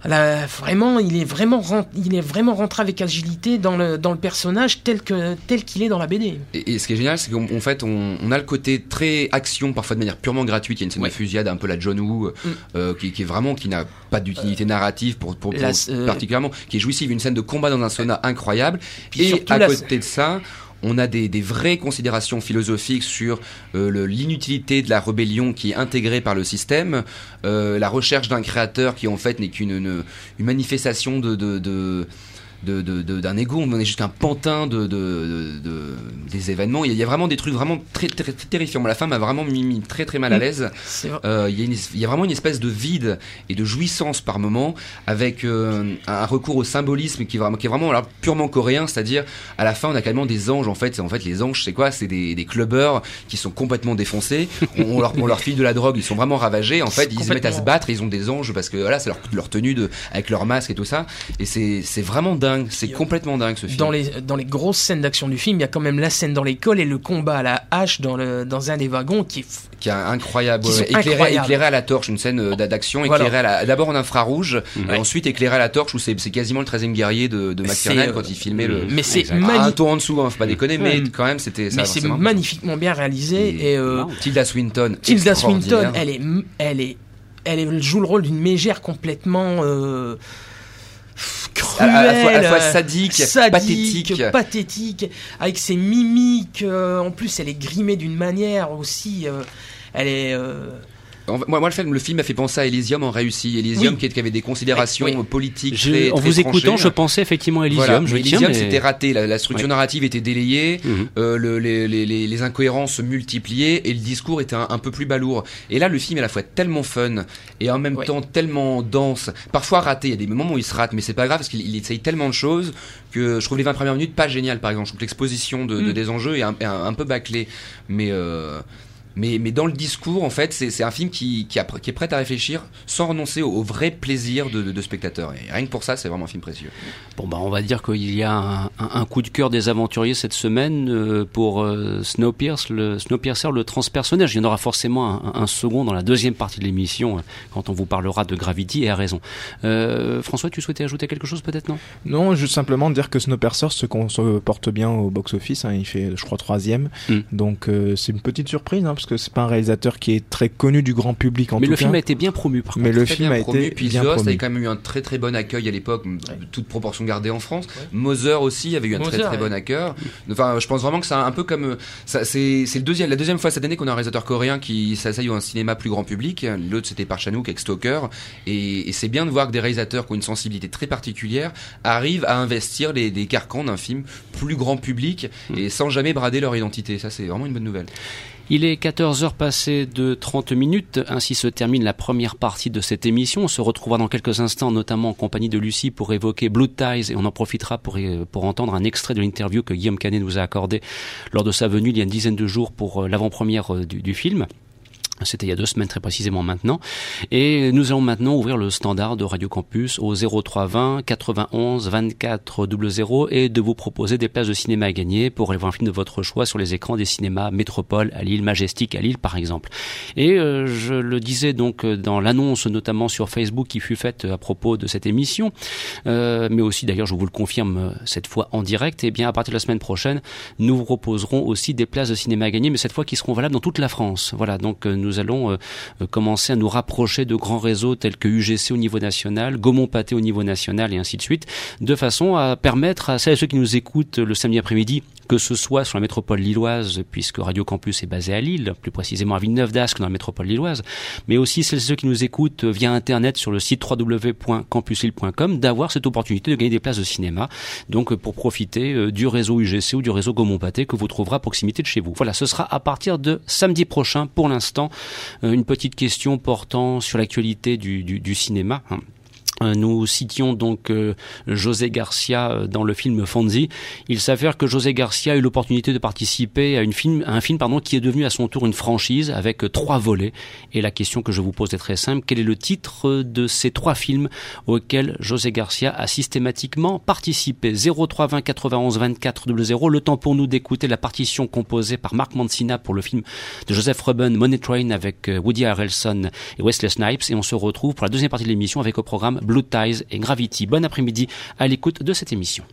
Euh, vraiment, il est vraiment, il est vraiment rentré avec agilité dans le, dans le personnage tel que tel qu'il est dans la BD. Et, ce qui est génial, c'est qu'en fait, on, a le côté très action, parfois de manière purement gratuite. Il y a une scène de fusillade un peu la John Woo, mm. euh, qui, est vraiment qui n'a pas d'utilité narrative pour, pour, euh, particulièrement, qui est jouissive. Une scène de combat dans un sauna incroyable. et à côté de ça, on a des, vraies considérations philosophiques sur euh, l'inutilité de la rébellion qui est intégrée par le système, euh, la recherche d'un créateur qui en fait n'est qu'une une, manifestation de d'un de, ego, on est juste un pantin de, des événements. Il y, a, vraiment des trucs vraiment très, très, terrifiants. Moi, la femme m'a vraiment mis, très très mal à mm. l'aise. Euh, il, il, y a vraiment une espèce de vide et de jouissance par moment avec euh, un recours au symbolisme qui est vraiment, qui est vraiment alors, purement coréen, c'est-à-dire à la fin on a carrément des anges en fait. En fait les anges c'est quoi? C'est des, des clubbers qui sont complètement défoncés. on, leur, on leur file de la drogue, ils sont vraiment ravagés. En fait ils se mettent à se battre, ils ont des anges parce que voilà c'est leur, leur tenue de, avec leur masque et tout ça. Et c'est vraiment dingue c'est complètement dingue ce film. Dans les, dans les grosses scènes d'action du film, il y a quand même la scène dans l'école et le combat à la hache dans, le, dans un des wagons qui est, qui est incroyable. éclairé, éclairé, à la torche, une scène euh, d'action éclairée d'abord en infrarouge, mhm. et ensuite éclairé à la torche où c'est quasiment le 13e guerrier de, de McTiernan quand il filmait le. Mais c'est un tour en dessous, hein, faut pas déconner, mais quand même c'était. Mais c'est magnifiquement bien réalisé et. Euh, Tilda Swinton. Tilda Swinton, elle est, elle est, elle joue le rôle d'une mégère complètement. Euh, cruelle, à, la fois, sadique, pathétique. pathétique, avec ses mimiques. Euh, en plus, elle est grimée d'une manière aussi. Euh, elle est. Moi, moi, le film, le film m'a fait penser à Elysium en réussi. Elysium qui, avait des considérations politiques. très, en vous écoutant, je pensais effectivement à Elysium. Je Elysium, c'était raté. La, structure narrative était délayée, mhm. euh, le, les, les, les, incohérences se multipliaient et le discours était un, peu plus balourd. Et là, le film est à la fois tellement fun et en même temps tellement dense. Parfois raté. Il y a des moments où il se rate, mais c'est pas grave parce qu'il essaye tellement de choses que je trouve les 20 premières minutes pas géniales. Par exemple, je trouve l'exposition de, mm. des enjeux est un, un, peu bâclée. Mais euh, mais, mais dans le discours, en fait, c'est un film qui, qui, qui, est prêt à réfléchir sans renoncer au, vrai plaisir de, de, spectateur. Et rien que pour ça, c'est vraiment un film précieux. Bon, bah, on va dire qu'il y a un, un, coup de cœur des aventuriers cette semaine euh, pour euh, Snowpiercer, le, Snowpiercer, le transpersonnage. Il y en aura forcément un, un second dans la deuxième partie de l'émission euh, quand on vous parlera de Gravity et à raison. Euh, François, tu souhaitais ajouter quelque chose peut-être, non? Non, juste simplement dire que Snowpiercer se, se porte bien au box-office. Hein, il fait, je crois, troisième. Mm. Donc, c'est une petite surprise. Hein, parce que c'est pas un réalisateur qui est très connu du grand public en mais le film a été bien promu par mais le film a été puis bien promu. avait quand même eu un très très bon accueil à l'époque toute proportion gardée en France. Mother aussi avait eu un très très bon accueil. Enfin je pense vraiment que c'est un peu comme ça c'est c'est le deuxième la deuxième fois cette année qu'on a un réalisateur coréen qui s'essaye à un cinéma plus grand public. L'autre c'était par Chanouk avec Stoker et, c'est bien de voir que des réalisateurs qui ont une sensibilité très particulière arrivent à investir les, des carcans d'un film plus grand public mm. et sans jamais brader leur identité. Ça c'est vraiment une bonne nouvelle il est 14 heures passées de 30 minutes, ainsi se termine la première partie de cette émission. On se retrouvera dans quelques instants, notamment en compagnie de Lucie, pour évoquer Blue Ties, et on en profitera pour, pour entendre un extrait de l'interview que Guillaume Canet nous a accordé lors de sa venue il y a une dizaine de jours pour euh, l'avant-première euh, du film. C'était il y a deux semaines très précisément maintenant. Et nous allons maintenant ouvrir le standard de Radio Campus au 0320 91 24 00 et de vous proposer des places de cinéma à gagner pour aller voir un film de votre choix sur les écrans des cinémas Métropole à Lille, Majestic à Lille par exemple. Et euh, je le disais donc dans l'annonce notamment sur Facebook qui fut faite à propos de cette émission, euh, mais aussi d'ailleurs je vous le confirme euh, cette fois en direct, et eh bien à partir de la semaine prochaine nous vous proposerons aussi des places de cinéma à gagner, mais cette fois qui seront valables dans toute la France. Voilà, donc nous nous allons euh, euh, commencer à nous rapprocher de grands réseaux tels que UGC au niveau national, Gaumont Pâté au niveau national et ainsi de suite, de façon à permettre à celles et ceux qui nous écoutent le samedi après-midi que ce soit sur la métropole lilloise, puisque Radio Campus est basé à Lille, plus précisément à Villeneuve-d'Ascq dans la métropole lilloise, mais aussi celles et ceux qui nous écoutent via Internet sur le site www.campuslille.com, d'avoir cette opportunité de gagner des places de cinéma, donc pour profiter euh, du réseau UGC ou du réseau Gaumont-Pâté que vous trouverez à proximité de chez vous. Voilà, ce sera à partir de samedi prochain. Pour l'instant, euh, une petite question portant sur l'actualité du, du, du cinéma. Euh, nous citions donc euh, José Garcia euh, dans le film Fonzi. Il s'avère que José Garcia a eu l'opportunité de participer à, un film pardon, qui est devenu à son tour une franchise avec trois volets. Et la question que je vous pose est très simple. Quel est le titre de ces trois films auxquels José Garcia a systématiquement participé? 03 20 91 24 00. Le temps pour nous d'écouter la partition composée par Mark Mancina pour le film de Joseph Ruben, Money Train avec Woody Harrelson et Wesley Snipes. Et on se retrouve pour la deuxième partie de l'émission avec au programme Blue Ties et Gravity. Bon après-midi à l'écoute de cette émission.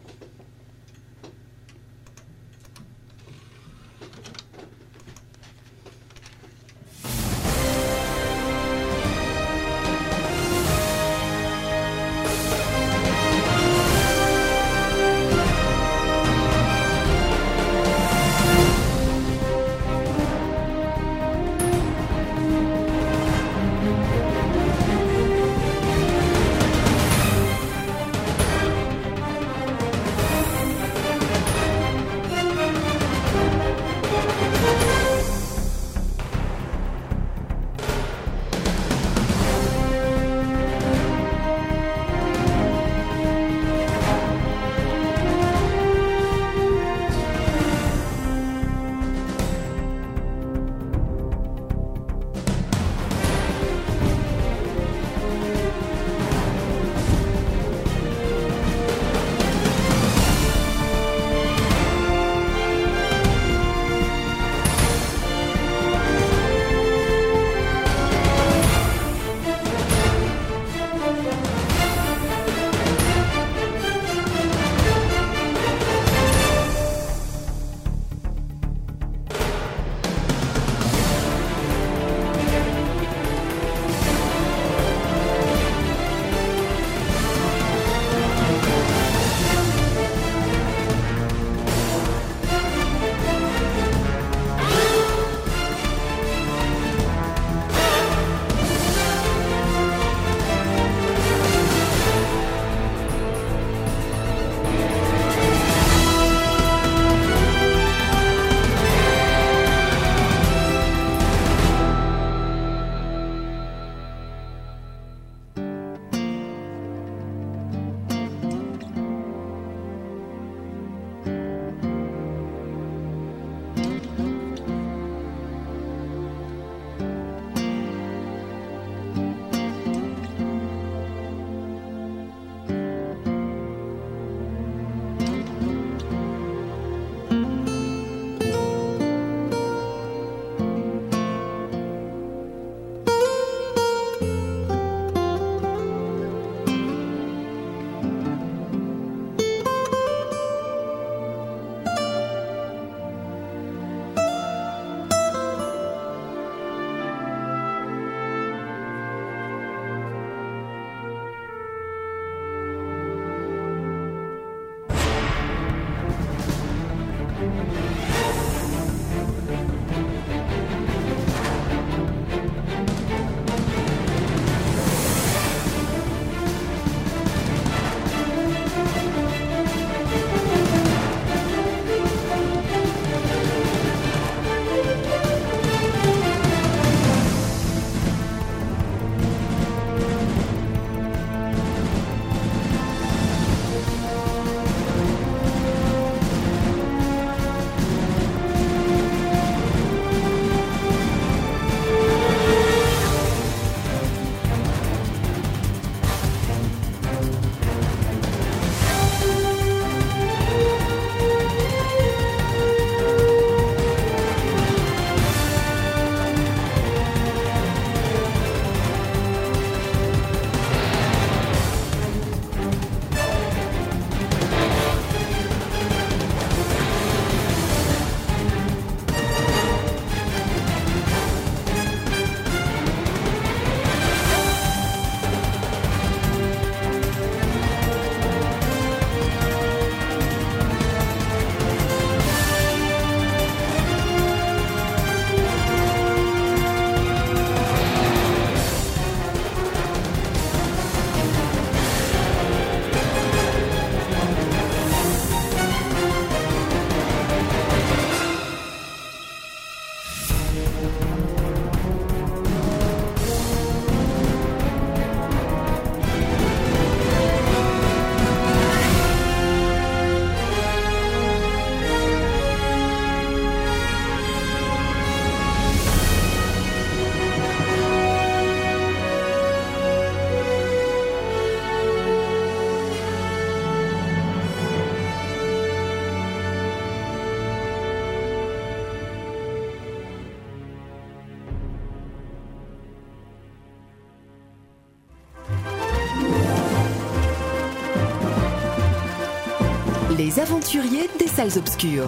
Les aventuriers des salles obscures.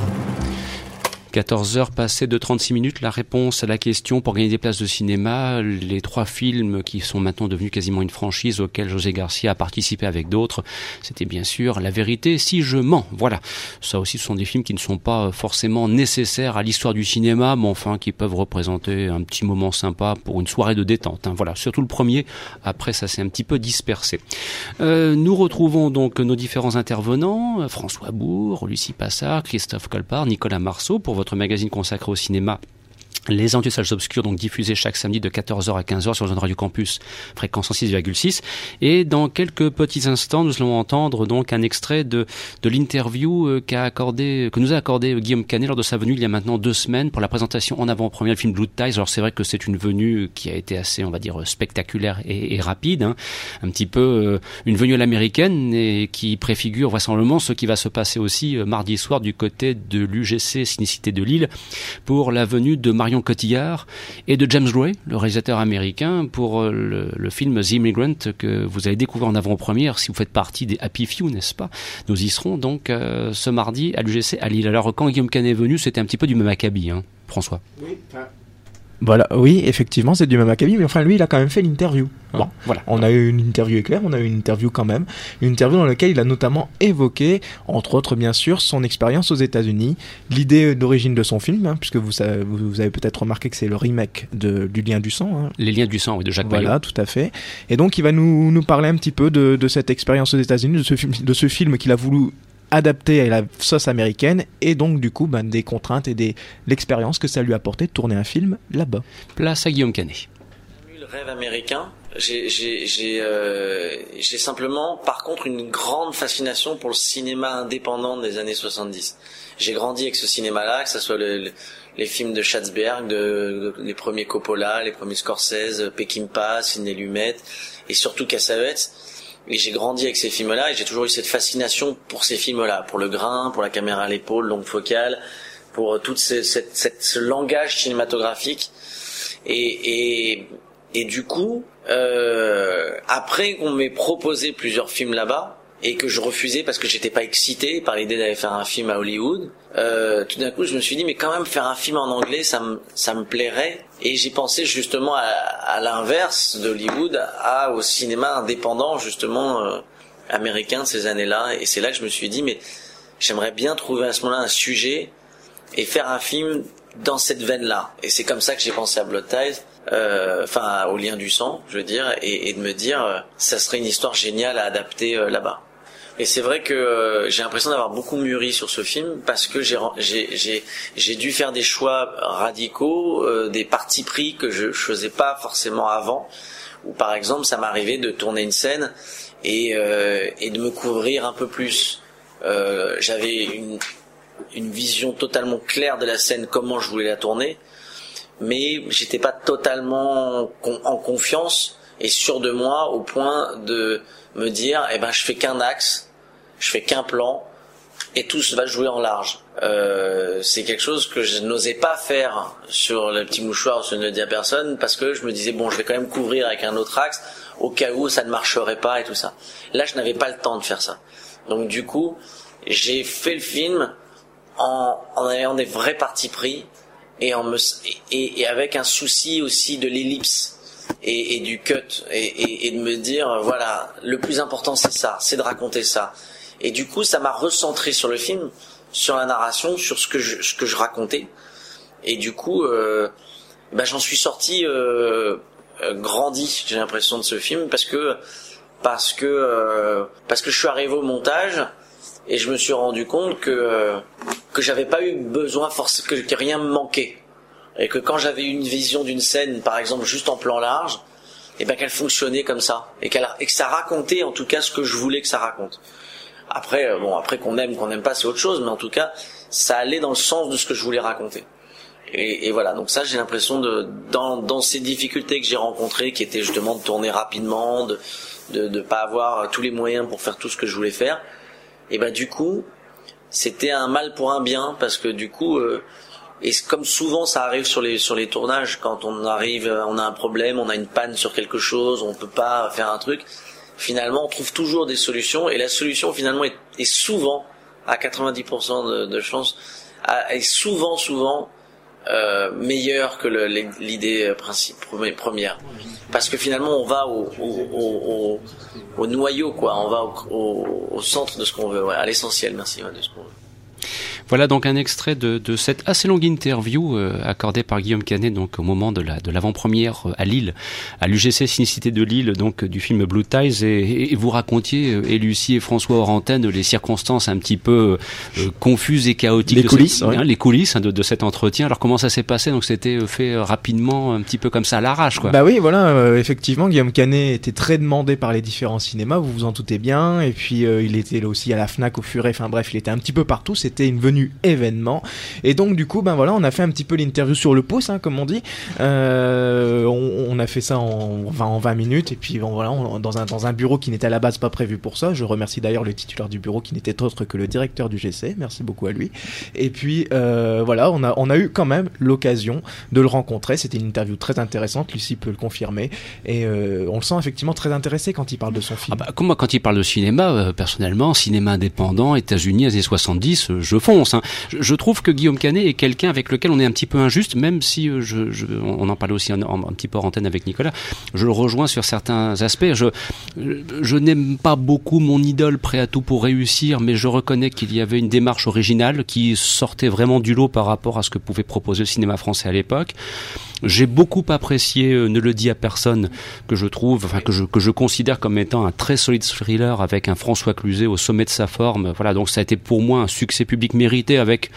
14 heures passées de 36 minutes, la réponse à la question pour gagner des places de cinéma, les trois films qui sont maintenant devenus quasiment une franchise auxquels José Garcia a participé avec d'autres, c'était bien sûr La vérité si je mens. Voilà. Ça aussi, ce sont des films qui ne sont pas forcément nécessaires à l'histoire du cinéma, mais enfin qui peuvent représenter un petit moment sympa pour une soirée de détente. Hein. Voilà. Surtout le premier. Après, ça s'est un petit peu dispersé. Euh, nous retrouvons donc nos différents intervenants, François Bourg, Lucie Passard, Christophe Colpart, Nicolas Marceau pour votre magazine consacré au cinéma les Antilles Salles Obscures, donc diffusées chaque samedi de 14h à 15h sur le Radio Campus, fréquence 6,6. Et dans quelques petits instants, nous allons entendre donc un extrait de, de l'interview euh, qu'a accordé, que nous a accordé Guillaume Canet lors de sa venue il y a maintenant deux semaines pour la présentation en avant-première du film Blue Ties. Alors c'est vrai que c'est une venue qui a été assez, on va dire, spectaculaire et, rapide, hein. un petit peu euh, une venue à l'américaine et qui préfigure vraisemblablement ce qui va se passer aussi euh, mardi soir du côté de l'UGC Cinicité de Lille pour la venue de Cotillard et de James Gray, le réalisateur américain, pour euh, le, film The Immigrant que vous allez découvrir en avant-première si vous faites partie des Happy Few, n'est-ce pas? Nous y serons donc euh, ce mardi à l'UGC à Lille. Alors quand Guillaume Canet est venu, c'était un petit peu du même acabit, hein, François. Oui, voilà, oui, effectivement, c'est du même acabit, mais enfin, lui, il a quand même fait l'interview. Ah, bon, voilà. On a eu une interview éclair, on a eu une interview quand même, une interview dans laquelle il a notamment évoqué, entre autres, bien sûr, son expérience aux États-Unis, l'idée d'origine de son film, hein, puisque vous, savez, vous avez peut-être remarqué que c'est le remake de, du Lien du sang. Hein. Les Liens du sang, oui, de Jacques Voilà, tout à fait. Et donc, il va nous, nous parler un petit peu de, de cette expérience aux États-Unis, de ce, de ce film qu'il a voulu adapté à la sauce américaine et donc du coup ben, des contraintes et des l'expérience que ça lui a apporté de tourner un film là-bas. Place à Guillaume Canet. Le rêve américain, j'ai euh, simplement par contre une grande fascination pour le cinéma indépendant des années 70. J'ai grandi avec ce cinéma-là, que ce soit les films de Schatzberg, de, les premiers Coppola, les premiers Scorsese, Peckinpah, Sidney Lumet et surtout Cassavetes et j'ai grandi avec ces films-là et j'ai toujours eu cette fascination pour ces films-là, pour le grain, pour la caméra à l'épaule, longue focale, pour tout ce, ce langage cinématographique. Et, et, et du coup, euh, après qu'on m'ait proposé plusieurs films là-bas, et que je refusais parce que j'étais pas excité par l'idée d'aller faire un film à Hollywood. Euh, tout d'un coup, je me suis dit mais quand même faire un film en anglais, ça me ça me plairait. Et j'ai pensé justement à, à l'inverse d'Hollywood, à au cinéma indépendant justement euh, américain ces années-là. Et c'est là que je me suis dit mais j'aimerais bien trouver à ce moment-là un sujet et faire un film dans cette veine-là. Et c'est comme ça que j'ai pensé à Blood Ties. Euh, enfin au lien du sang, je veux dire, et, et de me dire, euh, ça serait une histoire géniale à adapter euh, là-bas. Et c'est vrai que euh, j'ai l'impression d'avoir beaucoup mûri sur ce film parce que j'ai dû faire des choix radicaux, euh, des partis pris que je, je faisais pas forcément avant. Ou par exemple, ça m'arrivait de tourner une scène et, euh, et de me couvrir un peu plus. J'avais une, une vision totalement claire de la scène, comment je voulais la tourner, mais j'étais pas totalement en confiance et sûr de moi au point de me dire, eh ben, je fais qu'un axe, je fais qu'un plan, et tout va jouer en large. Euh, c'est quelque chose que je n'osais pas faire sur le petit mouchoir, je ne le dis à personne, parce que je me disais, bon, je vais quand même couvrir avec un autre axe, au cas où ça ne marcherait pas et tout ça. Là, je n'avais pas le temps de faire ça. Donc, du coup, j'ai fait le film en, en ayant des vrais partis pris, et, en me, et, et avec un souci aussi de l'ellipse et, et du cut et, et, de me dire voilà le plus important c'est ça c'est de raconter ça. Et du coup ça m'a recentré sur le film sur la narration sur ce que je, ce que je racontais. Et du coup euh, bah, j'en suis sorti euh, euh, grandi j'ai l'impression de ce film parce que parce que euh, parce que je suis arrivé au montage et je me suis rendu compte que que j'avais pas eu besoin forcément que, que rien me manquait et que quand j'avais une vision d'une scène, par exemple juste en plan large, et eh ben qu'elle fonctionnait comme ça et, qu'elle et que ça racontait en tout cas ce que je voulais que ça raconte. Après, euh, bon, après qu'on aime, qu'on n'aime pas, c'est autre chose, mais en tout cas, ça allait dans le sens de ce que je voulais raconter. Et, et voilà, donc ça, j'ai l'impression de dans, dans ces difficultés que j'ai rencontrées, qui étaient justement de tourner rapidement, de de ne pas avoir tous les moyens pour faire tout ce que je voulais faire, et ben du coup, c'était un mal pour un bien parce que du coup, euh, et comme souvent ça arrive sur les sur les tournages, quand on arrive, on a un problème, on a une panne sur quelque chose, on peut pas faire un truc. Finalement, on trouve toujours des solutions et la solution finalement est, est souvent à 90% de, de chances, est souvent, souvent euh, meilleur que l'idée euh, première. Parce que finalement, on va au, au, au, noyau, quoi. On va au, centre de ce qu'on veut, à l'essentiel, merci, de ce qu'on veut. Voilà donc un extrait de, de cette assez longue interview euh, accordée par Guillaume Canet donc au moment de la de l'avant-première euh, à Lille, à l'UGC Cinicité de Lille donc du film Blue Ties. Et, et vous racontiez euh, et Lucie et François Orantène les circonstances un petit peu confuses et chaotiques les coulisses hein, les coulisses hein, de, de, cet entretien. Alors comment ça s'est passé? Donc c'était fait rapidement un petit peu comme ça à l'arrache quoi. Bah oui voilà effectivement Guillaume Canet était très demandé par les différents cinémas vous vous en doutez bien. Et puis il était là aussi à la Fnac au Furet. Enfin bref il était un petit peu partout. C'était une venue événement. Et donc du coup, ben voilà, on a fait un petit peu l'interview sur le pouce, hein, comme on dit. Euh, on, a fait ça en 20, en 20 minutes et puis bon, voilà, dans, un, dans un bureau qui n'était à la base pas prévu pour ça. Je remercie d'ailleurs le titulaire du bureau qui n'était autre que le directeur du GC. Merci beaucoup à lui. Et puis euh, voilà, on a, on a eu quand même l'occasion de le rencontrer. C'était une interview très intéressante. Lucie peut le confirmer. Et euh, on le sent effectivement très intéressé quand il parle de son film. Ah bah, moi, quand il parle de cinéma, personnellement, cinéma indépendant, États-Unis, années 70, je fonce. Hein. Je, trouve que Guillaume Canet est quelqu'un avec lequel on est un petit peu injuste, même si euh, on en parlait aussi un, petit peu en antenne avec Nicolas. Je le rejoins sur certains aspects. Je n'aime pas beaucoup mon idole prêt à tout pour réussir, mais je reconnais qu'il y avait une démarche originale qui sortait vraiment du lot par rapport à ce que pouvait proposer le cinéma français à l'époque. J'ai beaucoup apprécié euh, Ne le dit à personne, que je trouve, enfin que je, que je considère comme étant un très solide thriller avec un François Cluzet au sommet de sa forme. Voilà, donc ça a été pour moi un succès public mérité avec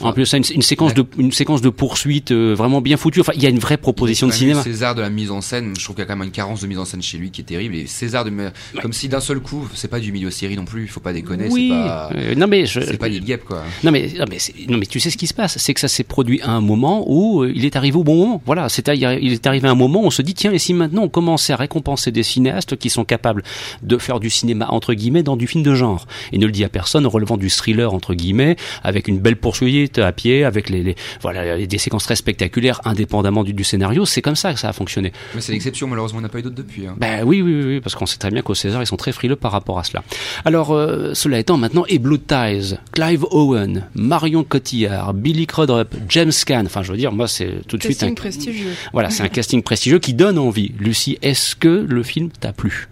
en plus ça une, une séquence de une séquence de poursuite euh, vraiment bien foutue. Enfin, il y a une vraie proposition de cinéma. César de la mise en scène, je trouve qu'il y a quand même une carence de mise en scène chez lui qui est terrible. Et César de comme si d'un seul coup, c'est pas du milieu série non plus, il faut pas déconner. Oui. Pas... Euh, non mais je... c'est pas Neil Gap quoi. Non mais non mais, non mais tu sais ce qui se passe, c'est que ça s'est produit à un moment où il est arrivé au bon moment. Voilà, c'est il est arrivé un moment où on se dit tiens et si maintenant on commençait à récompenser des cinéastes qui sont capables de faire du cinéma entre guillemets dans du film de genre? Et ne le dit à personne relevant du thriller entre guillemets avec une belle poursuite à pied avec les, voilà des séquences très spectaculaires indépendamment du, du scénario c'est comme ça que ça a fonctionné. Mais c'est l'exception malheureusement on n'a pas eu d'autres depuis. Hein. Ben oui, oui oui parce qu'on sait très bien qu'au César ils sont très frileux par rapport à cela. Alors euh, cela étant maintenant et Blue Ties, Clive Owen, Marion Cotillard, Billy Crudup, James Caan, enfin je veux dire moi c'est tout de suite un prestigieux. Voilà c'est un casting prestigieux qui donne envie. Lucie, est-ce que le film t'a plu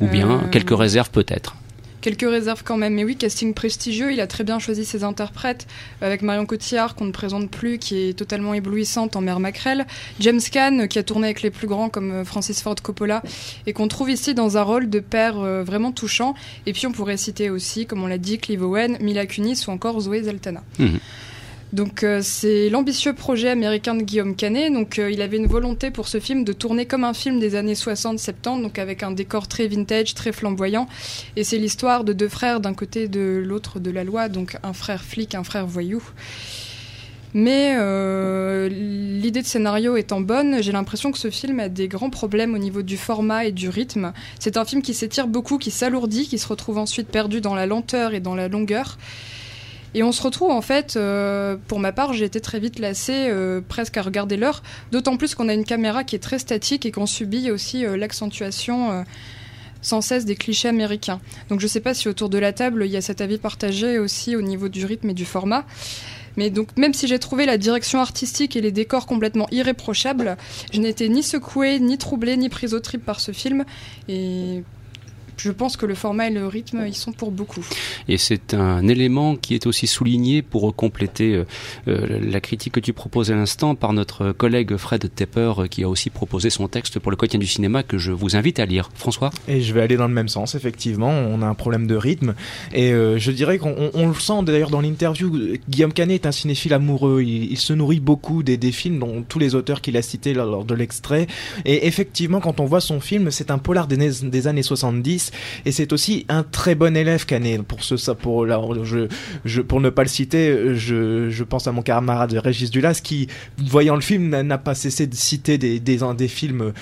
Ou bien euh, quelques réserves peut-être quelques réserves quand même. Mais oui, casting prestigieux, il a très bien choisi ses interprètes, avec Marion Cotillard qu'on ne présente plus, qui est totalement éblouissante en Mère Macrel, James Caan qui a tourné avec les plus grands comme euh, Francis Ford Coppola, et qu'on trouve ici dans un rôle de père euh, vraiment touchant. Et puis on pourrait citer aussi, comme on l'a dit, Clive Owen, Mila Kunis ou encore Zoé Zeltana. Mhm. Donc euh, c'est l'ambitieux projet américain de Guillaume Canet. Donc euh, il avait une volonté pour ce film de tourner comme un film des années 60-70, donc avec un décor très vintage, très flamboyant. Et c'est l'histoire de deux frères d'un côté de l'autre de la loi, donc un frère flic, un frère voyou. Mais euh, l'idée de scénario étant bonne, j'ai l'impression que ce film a des grands problèmes au niveau du format et du rythme. C'est un film qui s'étire beaucoup, qui s'alourdit, qui se retrouve ensuite perdu dans la lenteur et dans la longueur. Et on se retrouve en fait, euh, pour ma part, j'ai été très vite lassée, euh, presque à regarder l'heure, d'autant plus qu'on a une caméra qui est très statique et qu'on subit aussi euh, l'accentuation sans cesse des clichés américains. Donc je ne sais pas si autour de la table, il y a cet avis partagé aussi au niveau du rythme et du format. Mais donc même si j'ai trouvé la direction artistique et les décors complètement irréprochables, je n'étais ni secouée, ni troublée, ni prise au trip par ce film. Et je pense que le format et le rythme, ils sont pour beaucoup. Et c'est un élément qui est aussi souligné pour compléter euh, euh, la critique que tu proposes à l'instant par notre collègue Fred Tepper, euh, qui a aussi proposé son texte pour le quotidien du cinéma que je vous invite à lire. François? Et je vais aller dans le même sens, effectivement. On a un problème de rythme. Et je dirais qu'on le sent d'ailleurs dans l'interview. Guillaume Canet est un cinéphile amoureux. Il, se nourrit beaucoup des, des, films, dont tous les auteurs qu'il a cités lors de l'extrait. Et effectivement, quand on voit son film, c'est un polar des, des années 70 et c'est aussi un très bon élève Canet. Pour ce ça pour là je, je pour ne pas le citer je, je pense à mon camarade Régis Dulas qui voyant le film n'a pas cessé de citer des des, des films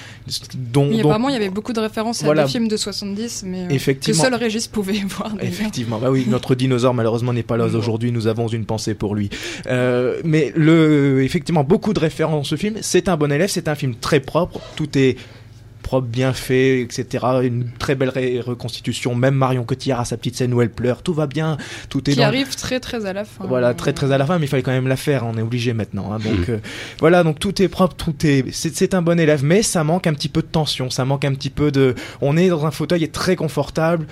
dont, il vraiment il y avait beaucoup de références à des films de 70 mais euh, que seul Régis pouvait voir effectivement. Bah oui notre dinosaure malheureusement n'est pas là aujourd'hui. Nous avons une pensée pour lui. Euh, mais le effectivement beaucoup de références dans ce film. C'est un bon élève. C'est un film très propre. Tout est propre, bien fait, etc. Une très belle reconstitution. Même Marion Cotillard a sa petite scène où elle pleure. Tout va bien. Tout est qui arrive très très à la fin. Voilà, très très à la fin, mais il fallait quand même la faire. On est obligé maintenant. Hein. donc euh, voilà, donc tout est propre, tout est. C'est un bon élève, mais ça manque un petit peu de tension. Ça manque un petit peu de. On est dans un fauteuil très confortable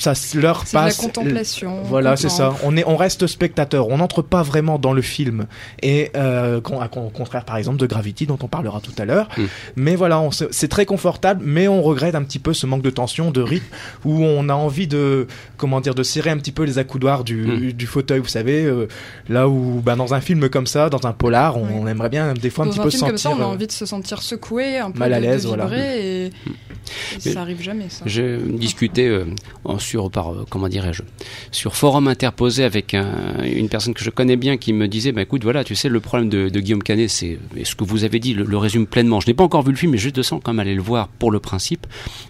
ça leur passe. la contemplation. Voilà, c'est ça. On est, on reste spectateur. On n'entre pas vraiment dans le film. Et euh, au contraire, par exemple, de Gravity, dont on parlera tout à l'heure. Mm. Mais voilà, c'est très confortable, mais on regrette un petit peu ce manque de tension, de rythme, où on a envie de, comment dire, de serrer un petit peu les accoudoirs du, mm. du fauteuil. Vous savez, euh, là où, bah, dans un film comme ça, dans un polar, on, aimerait bien des fois un petit peu se sentir. Comme ça, on a euh, envie de se sentir secoué, un peu mal à l'aise, voilà. Et, ça arrive jamais. Ça. J'ai discuté euh, sur par euh, comment dirais-je sur forum interposé avec une personne que je connais bien qui me disait bah écoute voilà tu sais le problème de, Guillaume Canet c'est ce que vous avez dit le, résume pleinement. Je n'ai pas encore vu le film mais je te sens quand même aller le voir pour le principe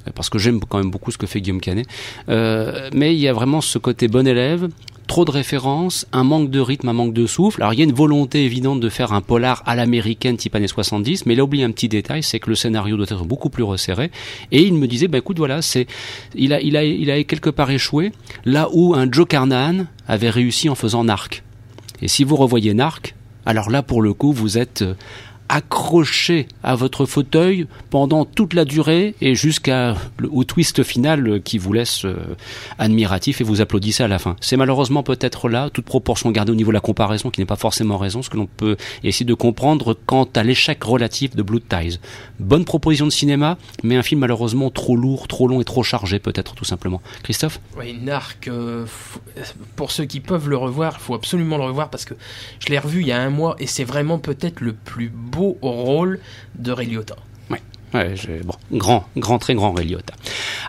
euh, parce que j'aime quand même beaucoup ce que fait Guillaume Canet. mais il y a vraiment ce côté bon élève trop de références, un manque de rythme, un manque de souffle. Alors il y a une volonté évidente de faire un polar à l'américaine type années 70, mais il a oublié un petit détail, c'est que le scénario doit être beaucoup plus resserré. Et il me disait, bah écoute, voilà, c'est, il a, il a, il a quelque part échoué là où un Joe Carnahan avait réussi en faisant Narc. Et si vous revoyez Narc, alors là pour le coup vous êtes euh, accroché à votre fauteuil pendant toute la durée et jusqu'à au twist final qui vous laisse euh, admiratif et vous applaudissez à la fin. C'est malheureusement peut-être là, toute proportion gardée au niveau de la comparaison, qui n'est pas forcément raison, ce que l'on peut essayer de comprendre quant à l'échec relatif de Blue Ties. Bonne proposition de cinéma, mais un film malheureusement trop lourd, trop long et trop chargé peut-être tout simplement. Christophe? Oui, Narc, euh, pour ceux qui peuvent le revoir, il faut absolument le revoir parce que je l'ai revu il y a un mois et c'est vraiment peut-être le plus beau au rôle de Ray Ouais, bon, grand, grand, très grand Ray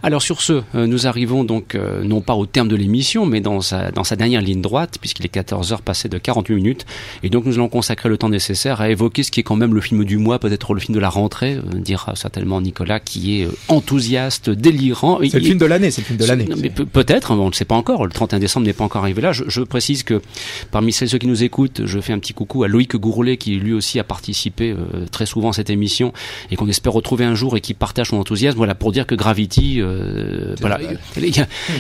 Alors sur ce, euh, nous arrivons donc euh, non pas au terme de l'émission, mais dans sa, dans sa dernière ligne droite, puisqu'il est 14 heures passées de 48 minutes, et donc nous allons consacrer le temps nécessaire à évoquer ce qui est quand même le film du mois, peut-être le film de la rentrée, euh, dira certainement Nicolas, qui est enthousiaste, délirant. C'est le film de l'année, c'est le film de l'année. Peut-être, on ne le sait pas encore, le 31 décembre n'est pas encore arrivé là. Je, je, précise que parmi celles ceux qui nous écoutent, je fais un petit coucou à Loïc Gourlet, qui lui aussi a participé très souvent à cette émission, et qu'on espère retrouver un jour et qui partage son enthousiasme. Voilà, pour dire que Gravity, euh, voilà. Il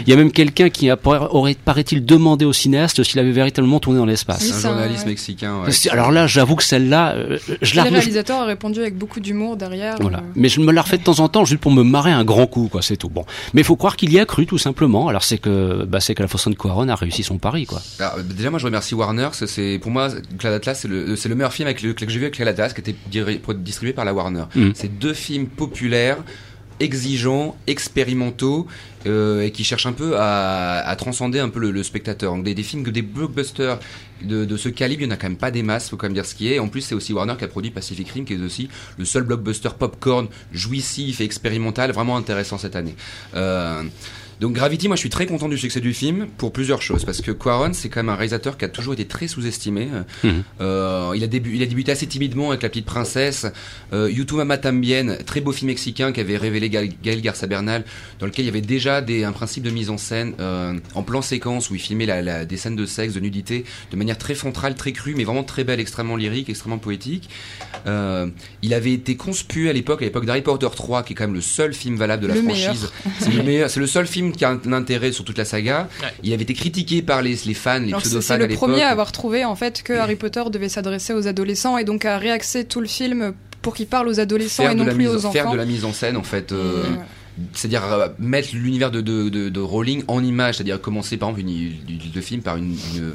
y, a, même quelqu'un qui aurait, paraît-il, demandé au cinéaste s'il avait véritablement tourné dans l'espace. un journaliste mexicain. Alors là, j'avoue que celle-là, euh, je la. Le réalisateur a répondu avec beaucoup d'humour derrière. Voilà. Euh. Mais je me la refais de temps en temps juste pour me marrer un grand coup, quoi. C'est tout. Bon. Mais il faut croire qu'il y a cru, tout simplement. Alors c'est que, bah, c'est que la façon de Quaron a réussi son pari, quoi. déjà, moi, je remercie Warner. C'est pour moi, Cloud Atlas, c'est le, le, meilleur film avec le, que j'ai vu avec Cloud Atlas, qui était distribué par la Warner. Mm. C'est deux films populaires, exigeants, expérimentaux, euh, et qui cherchent un peu à, transcender un peu le, spectateur. Donc des, films, des blockbusters de, ce calibre, il n'y en a quand même pas des masses, faut quand même dire ce qui est. En plus, c'est aussi Warner qui a produit Pacific Rim, qui est aussi le seul blockbuster popcorn jouissif et expérimental, vraiment intéressant cette année. Euh, donc Gravity, moi je suis très content du succès du film pour plusieurs choses. Parce que Quaron, c'est quand même un réalisateur qui a toujours été très sous-estimé. Mhm. Euh, il, a il a débuté assez timidement avec La Petite Princesse. Euh, YouTube Mama Tambien, très beau film mexicain qui avait révélé Gaël Garça Bernal, dans lequel il y avait déjà des, un principe de mise en scène euh, en plan séquence où il filmait la, des scènes de sexe, de nudité, de manière très frontale, très crue, mais vraiment très belle, extrêmement lyrique, extrêmement poétique. Euh, il avait été conspu à l'époque, à l'époque d'Harry Potter 3, qui est quand même le seul film valable de la franchise. C'est le meilleur, c'est le seul film qui a un intérêt sur toute la saga. Il avait été critiqué par les, les fans, les pseudo-fans C'est le premier à avoir trouvé en fait que Harry Potter devait s'adresser aux adolescents et donc à réaxer tout le film pour qu'il parle aux adolescents et non plus aux enfants. Faire de la mise en scène en fait. Euh, c'est-à-dire euh, mettre l'univers de, de, de, Rowling en image, c'est-à-dire commencer par exemple une, le film par une, une,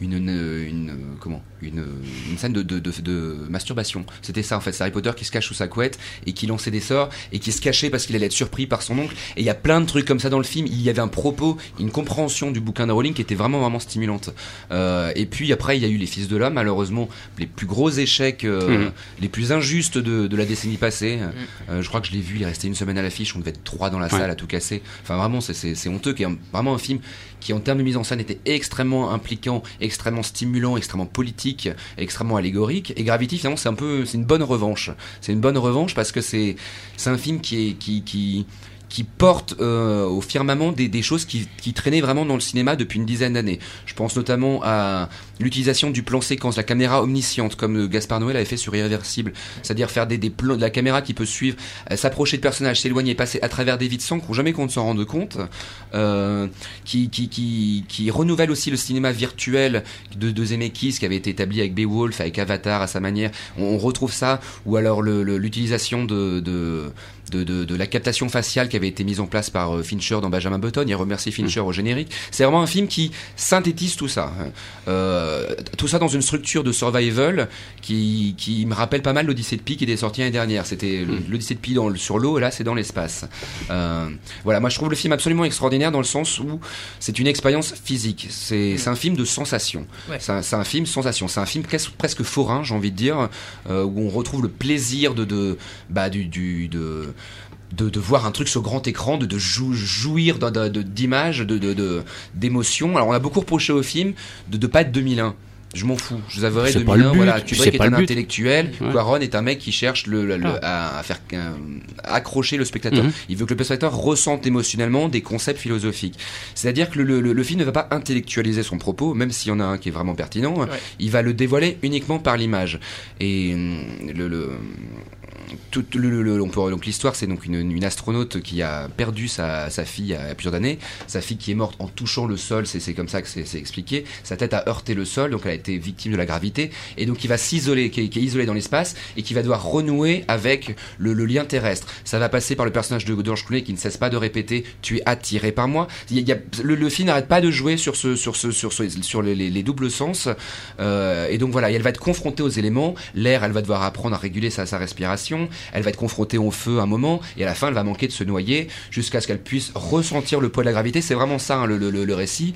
une, comment une, une scène de, de, de, masturbation. C'était ça en fait, c'est Harry Potter qui se cache sous sa couette et qui lançait des sorts et qui se cachait parce qu'il allait être surpris par son oncle. Et il y a plein de trucs comme ça dans le film. Il y avait un propos, une compréhension du bouquin de Rowling qui était vraiment vraiment stimulante. Euh, et puis après, il y a eu les Fils de l'homme, malheureusement les plus gros échecs, euh, mmh. les plus injustes de, de la décennie passée. Mmh. Euh, je crois que je l'ai vu, il est resté une semaine à l'affiche, on devait être trois dans la salle à tout casser. Enfin vraiment, c'est honteux, qui est vraiment un film qui en termes de mise en scène était extrêmement impliquant, extrêmement stimulant, extrêmement politique, extrêmement allégorique. Et Gravity, finalement, c'est un peu, c'est une bonne revanche. C'est une bonne revanche parce que c'est, c'est un film qui est, qui, qui qui porte euh, au firmament des, des choses qui, qui, traînaient vraiment dans le cinéma depuis une dizaine d'années. Je pense notamment à l'utilisation du plan séquence, la caméra omnisciente, comme Gaspard Noël avait fait sur Irréversible, c'est-à-dire faire des, des plans de la caméra qui peut suivre, euh, s'approcher de personnages, s'éloigner, passer à travers des vides sans qu'on jamais qu'on s'en rende compte, euh, qui, qui, qui, qui, renouvelle aussi le cinéma virtuel de, de Zemeckis qui avait été établi avec Beowulf, avec Avatar à sa manière. On, on retrouve ça, ou alors l'utilisation de, de de, de, de, la captation faciale qui avait été mise en place par euh, Fincher dans Benjamin Button. Il remercie Fincher mm. au générique. C'est vraiment un film qui synthétise tout ça. Hein. Euh, tout ça dans une structure de survival qui, qui me rappelle pas mal l'Odyssée de Pi qui était sorti l'année dernière. C'était mm. l'Odyssée de Pi dans, sur l'eau et là c'est dans l'espace. Euh, voilà, moi je trouve le film absolument extraordinaire dans le sens où c'est une expérience physique. C'est mm. un film de sensation. Ouais. C'est un, un, film sensation. C'est un film presque, presque forain, j'ai envie de dire, euh, où on retrouve le plaisir de, de bah, du, du de de, de, voir un truc sur grand écran, de, de jouir d'images, de, d'émotions. Alors on a beaucoup reproché au film de ne pas être 2001. Je m'en fous. Je vous avouerai 2001. Voilà, Kubrick est, un intellectuel. Ouais. Quaron est un mec qui cherche le, le, le ah. à, faire accrocher le spectateur. Mm -hmm. Il veut que le spectateur ressente émotionnellement des concepts philosophiques. C'est-à-dire que le, le, film ne va pas intellectualiser son propos, même s'il y en a un qui est vraiment pertinent. Ouais. Il va le dévoiler uniquement par l'image. Et le on peut, donc l'histoire c'est donc une, astronaute qui a perdu sa, sa fille à, plusieurs années. Sa fille qui est morte en touchant le sol c'est comme ça que c'est expliqué. Sa tête a heurté le sol donc elle a été victime de la gravité. Et donc il va s'isoler qui, qui, est isolé dans l'espace et qui va devoir renouer avec le, lien terrestre. Ça va passer par le personnage de George Clooney qui ne cesse pas de répéter tu es attiré par moi le, le, film n'arrête pas de jouer sur ce sur les, les, les doubles sens. Euh, et donc voilà elle va être confrontée aux éléments. L'air elle va devoir apprendre à réguler sa respiration elle va être confrontée au feu un moment, et à la fin, elle va manquer de se noyer jusqu'à ce qu'elle puisse ressentir le poids de la gravité. C'est vraiment ça hein, le, récit.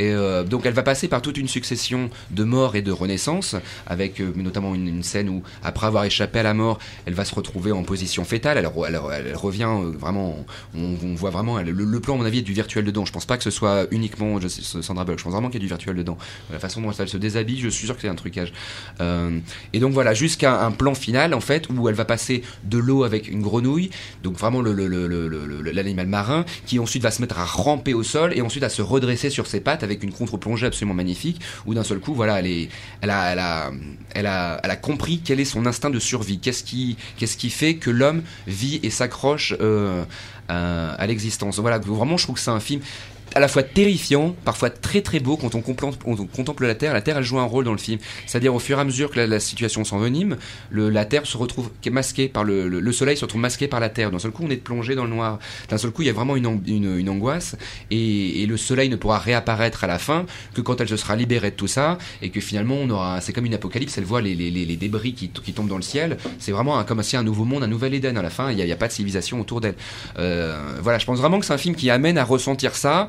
Et euh, donc elle va passer par toute une succession de morts et de renaissances, avec euh, notamment une, scène où, après avoir échappé à la mort, elle va se retrouver en position fétale. Elle, elle, revient euh, vraiment, on, voit vraiment le, plan, à mon avis, est du virtuel dedans. Je pense pas que ce soit uniquement je, Sandra Bullock. Je pense vraiment qu'il y a du virtuel dedans. La façon dont elle se déshabille, je suis sûr que c'est un trucage. Et donc voilà, jusqu'à un plan final, en fait, où elle va passer de l'eau avec une grenouille, donc vraiment l'animal marin, qui ensuite va se mettre à ramper au sol et ensuite à se redresser sur ses pattes avec une contre-plongée absolument magnifique, où d'un seul coup, voilà, elle, est, elle, a, elle, a, elle, a, compris quel est son instinct de survie, qu'est-ce qui, qui fait que l'homme vit et s'accroche euh, à, à l'existence. Voilà, vraiment, je trouve que c'est un film à la fois terrifiant, parfois très très beau quand on contemple, on contemple la Terre. La Terre, elle joue un rôle dans le film. C'est-à-dire au fur et à mesure que la, situation s'envenime, la Terre se retrouve masquée par le, le, le, Soleil se retrouve masqué par la Terre. D'un seul coup, on est plongé dans le noir. D'un seul coup, il y a vraiment une, angoisse et, le Soleil ne pourra réapparaître à la fin que quand elle se sera libérée de tout ça et que finalement, on aura. C'est comme une apocalypse. Elle voit les, débris qui, tombent dans le ciel. C'est vraiment comme si un nouveau monde, un nouvel Éden à la fin. Il n'y a, a, pas de civilisation autour d'elle. Euh, voilà, je pense vraiment que c'est un film qui amène à ressentir ça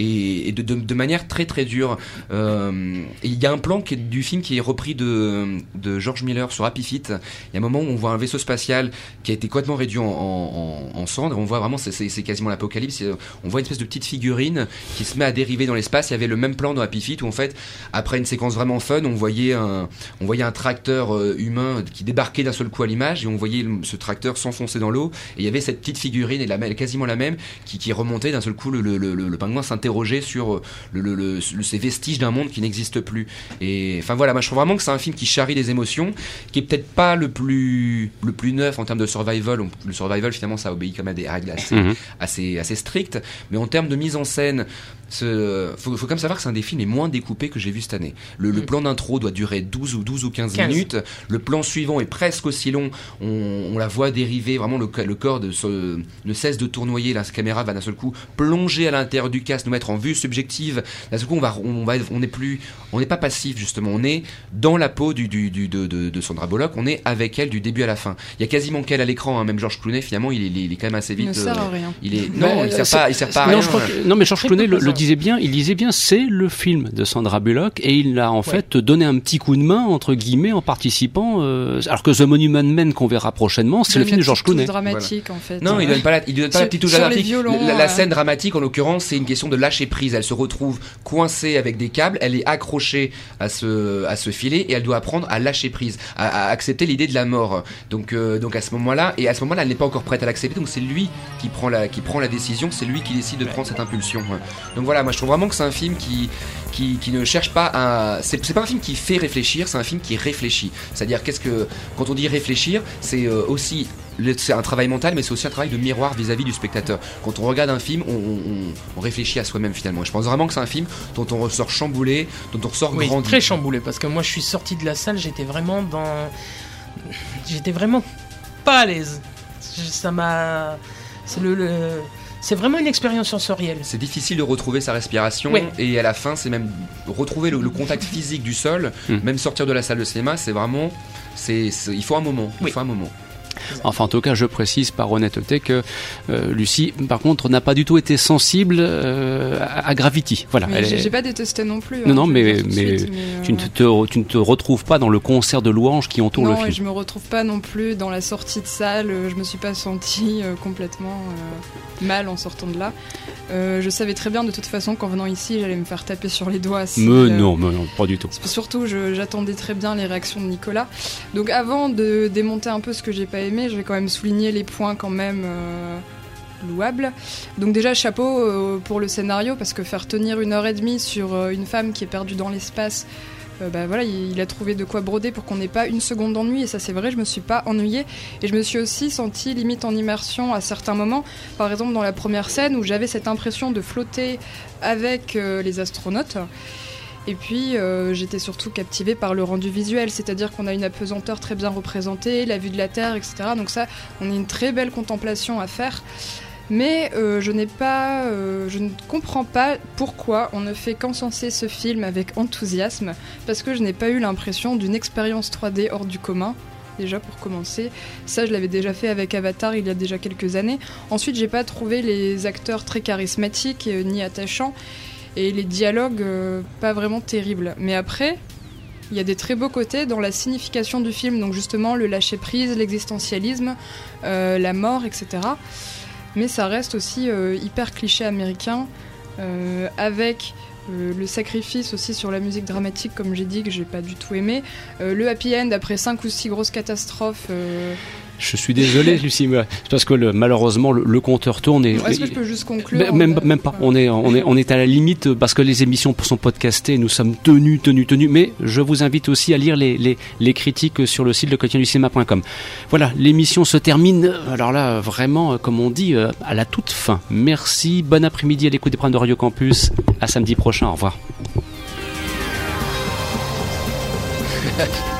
et, de, manière très très dure. Euh, il y a un plan qui est, du film qui est repris de, de George Miller sur Happy Feet. Il y a un moment où on voit un vaisseau spatial qui a été complètement réduit en, en, en cendres. On voit vraiment, c'est quasiment l'apocalypse. On voit une espèce de petite figurine qui se met à dériver dans l'espace. Il y avait le même plan dans Happy Feet où en fait, après une séquence vraiment fun, on voyait un, on voyait un tracteur euh, humain qui débarquait d'un seul coup à l'image et on voyait ce tracteur s'enfoncer dans l'eau. Et il y avait cette petite figurine et la, quasiment la même qui, qui remontait d'un seul coup. Le, pingouin sur euh, le, le, le, ces vestiges d'un monde qui n'existe plus. Et enfin voilà, moi je trouve vraiment que c'est un film qui charrie les émotions, qui est peut-être pas le plus le plus neuf en termes de survival. Le survival finalement ça obéit comme à des règles assez, mmh. assez, assez strictes, mais en termes de mise en scène, il faut, faut quand même savoir que c'est un des films les moins découpés que j'ai vu cette année. Le, mmh. le plan d'intro doit durer 12 ou 12 ou 15, 15, minutes. Le plan suivant est presque aussi long. On, on la voit dériver, vraiment le, le corps de ce, ne cesse de tournoyer. La caméra va d'un seul coup plonger à l'intérieur du casque, nous mettre en vue subjective. D'un seul coup, on va, on va, on n'est plus, on n'est pas passif justement. On est dans la peau du, du, du de, de, de, Sandra Bullock. On est avec elle du début à la fin. Il y a quasiment qu'elle à l'écran. Hein. Même George Clooney, finalement, il est, il est, quand même assez vite. Il ne sert à rien. Il est, non, il sert pas, il sert pas à non, rien. Que, non, mais George Clooney le, le disait bien, il disait bien, c'est le film de Sandra Bullock et il a en fait donné un petit coup de main entre guillemets en participant. Euh, alors que The Monument Men qu'on verra prochainement, c'est le film de George Clooney. dramatique en fait. Non, il donne pas la, il donne pas la petite touche dramatique. La, scène dramatique en l'occurrence, c'est une question de lâcher prise. Elle se retrouve coincée avec des câbles, elle est accrochée à ce à ce filet et elle doit apprendre à lâcher prise, à, accepter l'idée de la mort. Donc euh, donc à ce moment-là et à ce moment-là, elle n'est pas encore prête à l'accepter. Donc c'est lui qui prend la qui prend la décision, c'est lui qui décide de prendre cette impulsion. Donc voilà, moi je trouve vraiment que c'est un film qui, qui, qui, ne cherche pas à. C'est pas un film qui fait réfléchir, c'est un film qui réfléchit. C'est-à-dire, qu'est-ce que. Quand on dit réfléchir, c'est euh, aussi c'est un travail mental, mais c'est aussi un travail de miroir vis-à-vis du spectateur. Quand on regarde un film, on, réfléchit à soi-même finalement. Je pense vraiment que c'est un film dont on ressort chamboulé, dont on ressort oui, grandi. Très chamboulé, parce que moi je suis sorti de la salle, j'étais vraiment dans. J'étais vraiment pas à l'aise. Ça m'a. C'est le c'est vraiment une expérience sensorielle. C'est difficile de retrouver sa respiration et à la fin, c'est même retrouver le, contact physique du sol, hmm. même sortir de la salle de cinéma, c'est vraiment, c'est, il faut un moment. Il faut un moment. Enfin, en tout cas, je précise par honnêteté que euh, Lucie, par contre, n'a pas du tout été sensible euh, à, Gravity. Voilà. J'ai pas détesté non plus. Non, hein, non, mais, mais, tu, ne te, tu ne te retrouves pas dans le concert de louanges qui entoure le film. Non, je me retrouve pas non plus dans la sortie de salle. Je me suis pas sentie euh, complètement mal en sortant de là. je savais très bien de toute façon qu'en venant ici, j'allais me faire taper sur les doigts. mais non, mais non, pas du tout. Surtout, j'attendais très bien les réactions de Nicolas. Donc, avant de démonter un peu ce que j'ai pas aimé, je vais quand même souligner les points quand même euh, louables. Donc déjà chapeau euh, pour le scénario parce que faire tenir une heure et demie sur euh, une femme qui est perdue dans l'espace, bah voilà, il, a trouvé de quoi broder pour qu'on n'ait pas une seconde d'ennui et ça c'est vrai, je me suis pas ennuyée et je me suis aussi sentie limite en immersion à certains moments. Par exemple dans la première scène où j'avais cette impression de flotter avec les astronautes. Et puis euh, j'étais surtout captivée par le rendu visuel, c'est-à-dire qu'on a une apesanteur très bien représentée, la vue de la Terre, etc. Donc ça, on a une très belle contemplation à faire. Mais euh, je n'ai pas, euh, je ne comprends pas pourquoi on ne fait qu'encenser ce film avec enthousiasme, parce que je n'ai pas eu l'impression d'une expérience 3D hors du commun déjà pour commencer. Ça, je l'avais déjà fait avec Avatar il y a déjà quelques années. Ensuite, j'ai pas trouvé les acteurs très charismatiques ni attachants et les dialogues euh, pas vraiment terribles. Mais après, il y a des très beaux côtés dans la signification du film, donc justement le lâcher prise, l'existentialisme, euh, la mort, etc. Mais ça reste aussi euh, hyper cliché américain, avec le sacrifice aussi sur la musique dramatique, comme j'ai dit, que j'ai pas du tout aimé. le happy end après cinq ou six grosses catastrophes. Je suis désolé, Lucie, parce que malheureusement le, compteur tourne. Est-ce que je peux juste conclure Même, même pas. On est, on est, on est à la limite parce que les émissions sont podcastées. Nous sommes tenus, tenus, tenus. Mais je vous invite aussi à lire les, les, les critiques sur le site de cinéma.com. Voilà, l'émission se termine. Alors là, vraiment, comme on dit, euh, à la toute fin. Merci. Bon après-midi à l'écoute des programmes de Radio Campus. À samedi prochain. Au revoir.